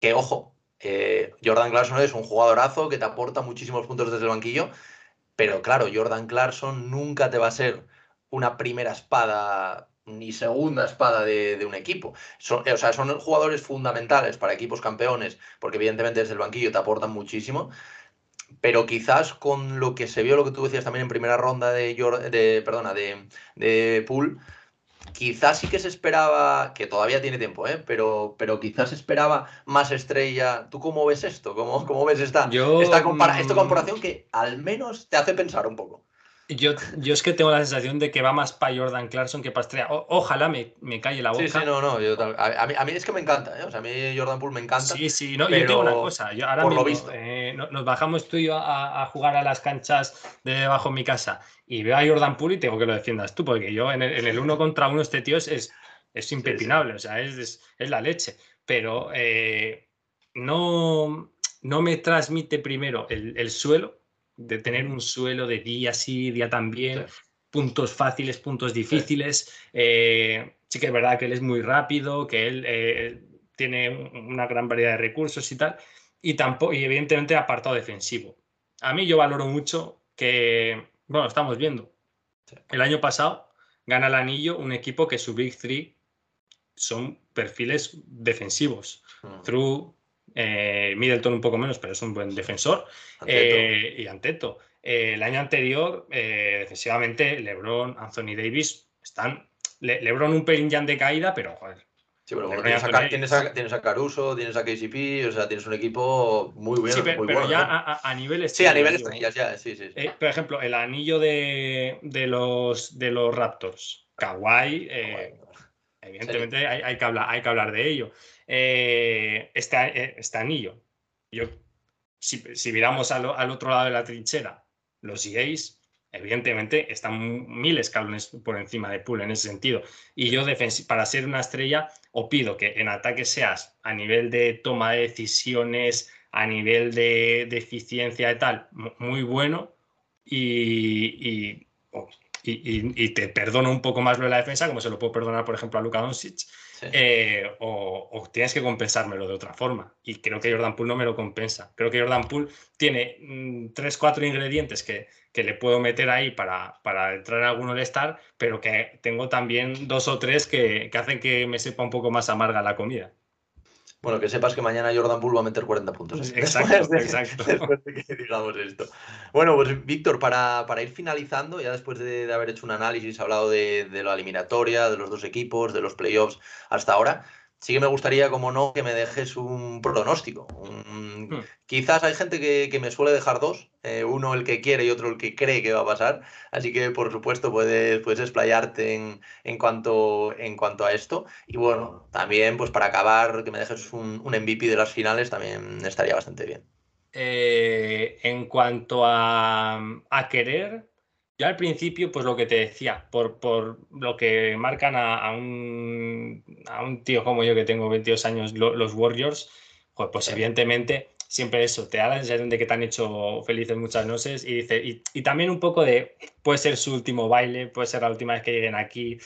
Que ojo, eh, Jordan Clarkson es un jugadorazo que te aporta muchísimos puntos desde el banquillo, pero claro, Jordan Clarkson nunca te va a ser una primera espada ni segunda espada de, un equipo. Son, o sea, son jugadores fundamentales para equipos campeones, porque evidentemente desde el banquillo te aportan muchísimo. Pero quizás con lo que se vio, lo que tú decías también en primera ronda de, de perdona, de, de Pool, quizás sí que se esperaba, que todavía tiene tiempo, ¿eh? pero, pero quizás esperaba más estrella. ¿Tú cómo ves esto? ¿Cómo, cómo ves esta, esta, esta mm, comparación que al menos te hace pensar un poco? Yo, yo es que tengo la sensación de que va más para Jordan Clarkson que para Estrella. ojalá me, me calle la boca. Sí, sí, no, no. a, mí, a, mí, es que me encanta, ¿eh? O sea, a mí Jordan Poole me encanta. Sí, sí, no, yo tengo una cosa. Yo ahora por lo visto. Eh, nos bajamos tú y yo a, jugar a las canchas de debajo de mi casa y veo a Jordan Poole y tengo que lo defiendas tú, porque yo en el, uno contra uno este tío es, es, impepinable, o sea, es, es, la leche. Pero eh, no, no me transmite primero el, el suelo de tener un suelo de día sí, día también, puntos fáciles, puntos difíciles. Eh, sí que es verdad que él es muy rápido, que él eh, tiene una gran variedad de recursos y tal, y, tampoco, y evidentemente apartado defensivo. A mí yo valoro mucho que, bueno, estamos viendo, el año pasado gana el anillo un equipo que su Big Three son perfiles defensivos. Mm. Through, eh, Middleton un poco menos, pero es un buen defensor. Eh, y Anteto. Eh, el año anterior, defensivamente, LeBron, Anthony Davis están. LeBron un pelín ya de caída, pero joder. Sí, pero tienes, a, Caruso, tienes a KCP, o sea, tienes un equipo muy bien. Sí, pero, ya a, a, nivel Sí, a nivel estrellas, ya, sí, sí. por ejemplo, el anillo de, de, los, de los Raptors, Kawhi, evidentemente hay, hay, que hablar, hay que hablar de ello. Eh, este, eh, este, anillo. Yo, si, si miramos al, otro lado de la trinchera, los EAs, evidentemente, están mil escalones por encima de Pool en ese sentido. Y yo, para ser una estrella, o pido que en ataque seas a nivel de toma de decisiones, a nivel de, eficiencia y tal, muy bueno. Y, y, te perdono un poco más lo de la defensa, como se lo puedo perdonar, por ejemplo, a Luka Doncic, eh, o, tienes que compensármelo de otra forma. Y creo que Jordan Poole no me lo compensa. Creo que Jordan Poole tiene mm, tres, cuatro ingredientes que, que, le puedo meter ahí para, para entrar en alguno de star pero que tengo también dos o tres que, que hacen que me sepa un poco más amarga la comida. Bueno, que sepas que mañana Jordan Poole va a meter 40 puntos. Exacto, exacto. Después de que digamos esto. Bueno, pues Víctor, para, para, ir finalizando, ya después de, haber hecho un análisis, hablado de, de la eliminatoria, de los dos equipos, de los playoffs hasta ahora, sí que me gustaría, como no, que me dejes un pronóstico. Hmm. Quizás hay gente que, me suele dejar dos, eh, uno el que quiere y otro el que cree que va a pasar, así que por supuesto puedes, puedes explayarte en, en, cuanto, en cuanto a esto. Y bueno, también pues para acabar, que me dejes un, un MVP de las finales también estaría bastante bien. Eh, en cuanto a, a querer, yo al principio, pues lo que te decía, por, por lo que marcan a, un, a, un, tío como yo que tengo 22 años, los Warriors, pues, pues evidentemente siempre eso, te da la sensación de que te han hecho felices muchas noches y, dice, y, también un poco de, puede ser su último baile, puede ser la última vez que lleguen aquí,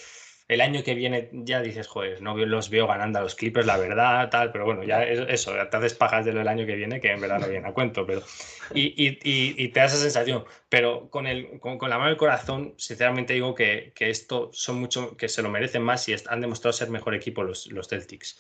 el año que viene ya dices, joder, no los veo ganando a los Clippers, la verdad, tal, pero bueno, ya eso, te haces pajas de lo del año que viene, que en verdad no viene a cuento, pero... Y, te da esa sensación, pero con, el, con, la mano del corazón, sinceramente digo que, que, esto son mucho, que se lo merecen más y han demostrado ser mejor equipo los, los Celtics.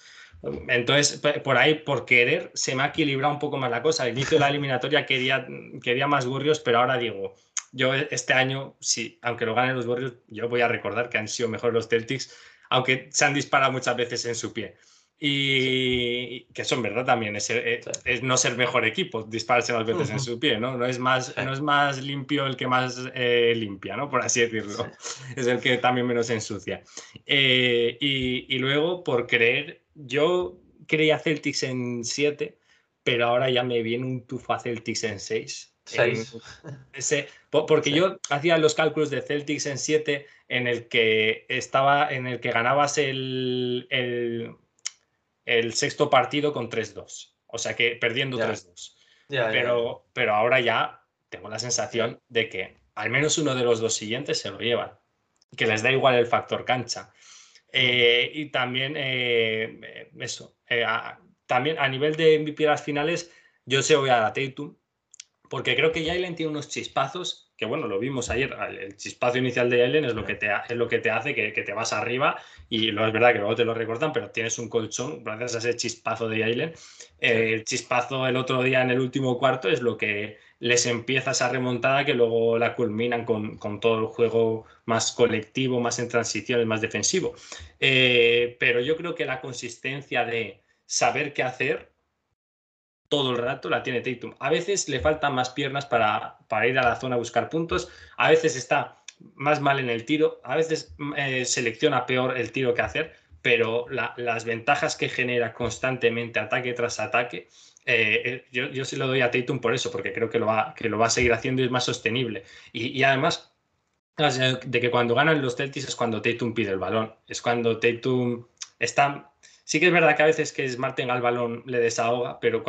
Entonces, por ahí, por querer, se me ha equilibrado un poco más la cosa. Al inicio de la eliminatoria quería, quería más Warriors, pero ahora digo, yo este año, sí, aunque lo ganen los Warriors, yo voy a recordar que han sido mejores los Celtics, aunque se han disparado muchas veces en su pie. Y que eso en verdad también es, eh, es, no ser mejor equipo, dispararse más veces en su pie, ¿no? No es más, no es más limpio el que más eh, limpia, ¿no? Por así decirlo. Es el que también menos ensucia. Eh, y, y, luego, por creer, yo creía Celtics en 7, pero ahora ya me viene un tufo a Celtics en 6. Porque yo hacía los cálculos de Celtics en 7 en el que estaba en el que ganabas el, el, el sexto partido con 3-2. O sea que perdiendo 3-2. pero, pero ahora ya tengo la sensación de que al menos uno de los dos siguientes se lo llevan. Que les da igual el factor cancha. Eh, y también eh, eso. Eh, también a nivel de MVP de las finales, yo se voy a la Tatum porque creo que Jalen tiene unos chispazos, que bueno, lo vimos ayer, el chispazo inicial de Jalen es lo que te, es lo que te hace que, te vas arriba y lo es verdad que luego te lo recortan, pero tienes un colchón gracias a ese chispazo de Jalen. Eh, el chispazo el otro día en el último cuarto es lo que les empieza esa remontada que luego la culminan con, todo el juego más colectivo, más en transiciones, más defensivo. Eh, pero yo creo que la consistencia de saber qué hacer todo el rato la tiene Tatum. A veces le faltan más piernas para, para ir a la zona a buscar puntos, a veces está más mal en el tiro, a veces mm, eh, selecciona peor el tiro que hacer, pero las ventajas que genera constantemente, ataque tras ataque, eh, eh, yo, yo sí lo doy a Tatum por eso, porque creo que lo va, que lo va a seguir haciendo y es más sostenible. Y, además, de que cuando ganan los Celtics es cuando Tatum pide el balón, es cuando Tatum está... Sí que es verdad que a veces que Smart tenga el balón le desahoga, pero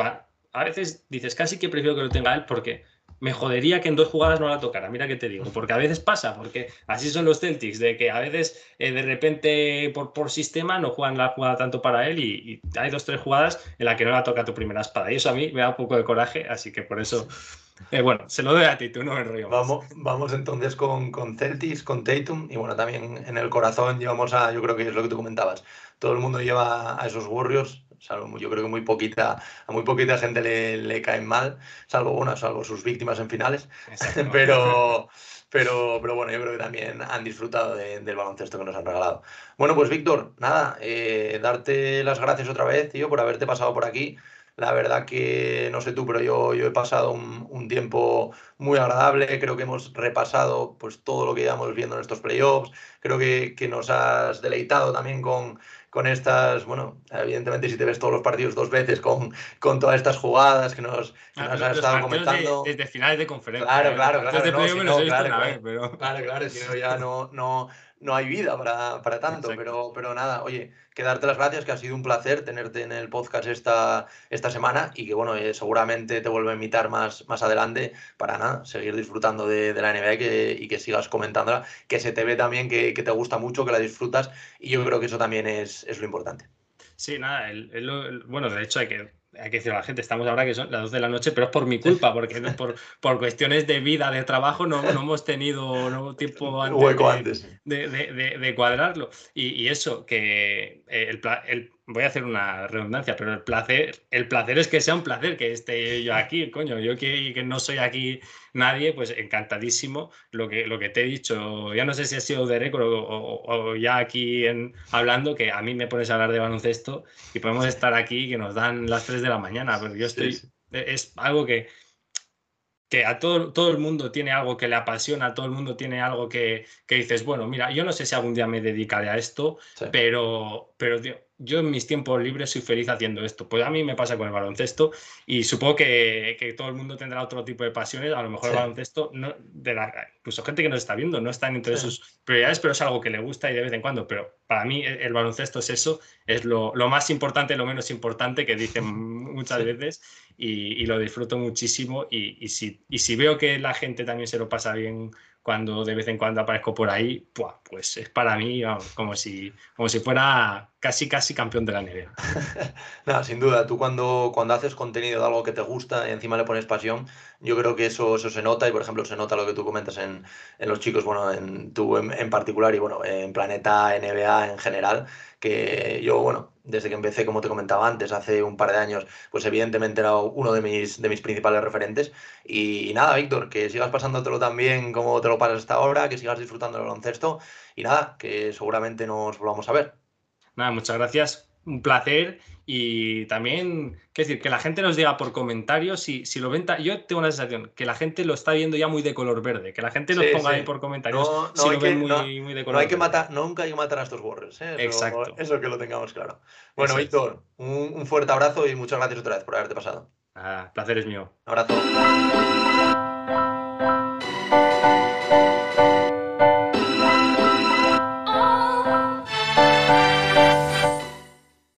a veces dices, casi que prefiero que lo tenga él porque me jodería que en dos jugadas no la tocara. Mira que te digo, porque a veces pasa, porque así son los Celtics, de que a veces eh, de repente por, por sistema no juegan la jugada tanto para él y, hay dos, tres jugadas en las que no la toca tu primera espada. Y eso a mí me da un poco de coraje, así que por eso, eh, bueno, se lo doy a ti, tú no me rollo. Vamos, vamos entonces con, con Celtics, con Tatum y bueno, también en el corazón llevamos a, yo creo que es lo que tú comentabas, todo el mundo lleva a esos Warriors salvo, yo creo que muy poquita, a muy poquita gente le, le caen mal, salvo, bueno, salvo sus víctimas en finales, pero, pero, pero bueno, yo creo que también han disfrutado del baloncesto que nos han regalado. Bueno, pues Víctor, nada, eh, darte las gracias otra vez, tío, por haberte pasado por aquí. La verdad que, no sé tú, pero yo, yo he pasado un, un, tiempo muy agradable. Creo que hemos repasado pues, todo lo que íbamos viendo en estos playoffs. Creo que, que nos has deleitado también con, con estas, bueno, evidentemente si te ves todos los partidos dos veces con, con todas estas jugadas que nos, que nos has estado comentando. desde finales de conferencia. Claro, claro, claro. claro, claro, claro, si no ya no, no, no hay vida para, para tanto, pero, pero nada, oye, que darte las gracias, que ha sido un placer tenerte en el podcast esta, esta semana y que bueno, eh, seguramente te vuelvo a invitar más, más adelante para nada, seguir disfrutando de, de la NBA y que sigas comentándola, que se te ve también que, que, te gusta mucho, que la disfrutas y yo creo que eso también es, es lo importante. Sí, nada, el, bueno, de hecho hay que hay que decir a la gente, estamos ahora que son las 2 de la noche, pero es por mi culpa, porque por, por cuestiones de vida, de trabajo, no, no hemos tenido no, tiempo antes, de, De, de, cuadrarlo. Y, y, eso, que el, el, voy a hacer una redundancia, pero el placer, el placer es que sea un placer que esté yo aquí, coño, yo que, que no soy aquí nadie, pues encantadísimo. Lo que, lo que te he dicho, ya no sé si ha sido de récord o, ya aquí en, hablando, que a mí me pones a hablar de baloncesto y podemos estar aquí que nos dan las 3 de la mañana, pero yo estoy, es algo que, que a todo, todo el mundo tiene algo que le apasiona, todo el mundo tiene algo que, que dices, bueno, mira, yo no sé si algún día me dedicaré a esto, pero, pero yo en mis tiempos libres soy feliz haciendo esto. Pues a mí me pasa con el baloncesto y supongo que, que todo el mundo tendrá otro tipo de pasiones. A lo mejor el baloncesto, no, de la, incluso gente que nos está viendo, no está entre sus prioridades, pero es algo que le gusta y de vez en cuando. Pero para mí el, baloncesto es eso, es lo, lo, más importante, lo menos importante que dicen muchas veces y, y, lo disfruto muchísimo. Y, y, si, y si veo que la gente también se lo pasa bien cuando de vez en cuando aparezco por ahí, pues es para mí como, si, como si fuera casi, casi campeón de la NBA. no, sin duda, tú cuando, cuando haces contenido de algo que te gusta y encima le pones pasión, yo creo que eso, eso se nota y, por ejemplo, se nota lo que tú comentas en, en los chicos, bueno, en tú en, en particular y, bueno, en Planeta, NBA en general, que yo, bueno, desde que empecé, como te comentaba antes, hace un par de años, pues evidentemente era uno de mis, de mis principales referentes. Y, nada, Víctor, que sigas pasándotelo tan bien como te lo pasas hasta ahora, que sigas disfrutando del baloncesto y nada, que seguramente nos volvamos a ver. Nada, muchas gracias un placer y también, qué decir, que la gente nos diga por comentarios si, si lo ven. Yo tengo la sensación que la gente lo está viendo ya muy de color verde, que la gente nos ponga ahí por comentarios no, si lo ven muy, muy, de color no hay que matar, Nunca hay que matar a estos Warriors, ¿eh? Exacto. Eso que lo tengamos claro. Bueno, Víctor, un, un, fuerte abrazo y muchas gracias otra vez por haberte pasado. Ah, placer es mío. Abrazo.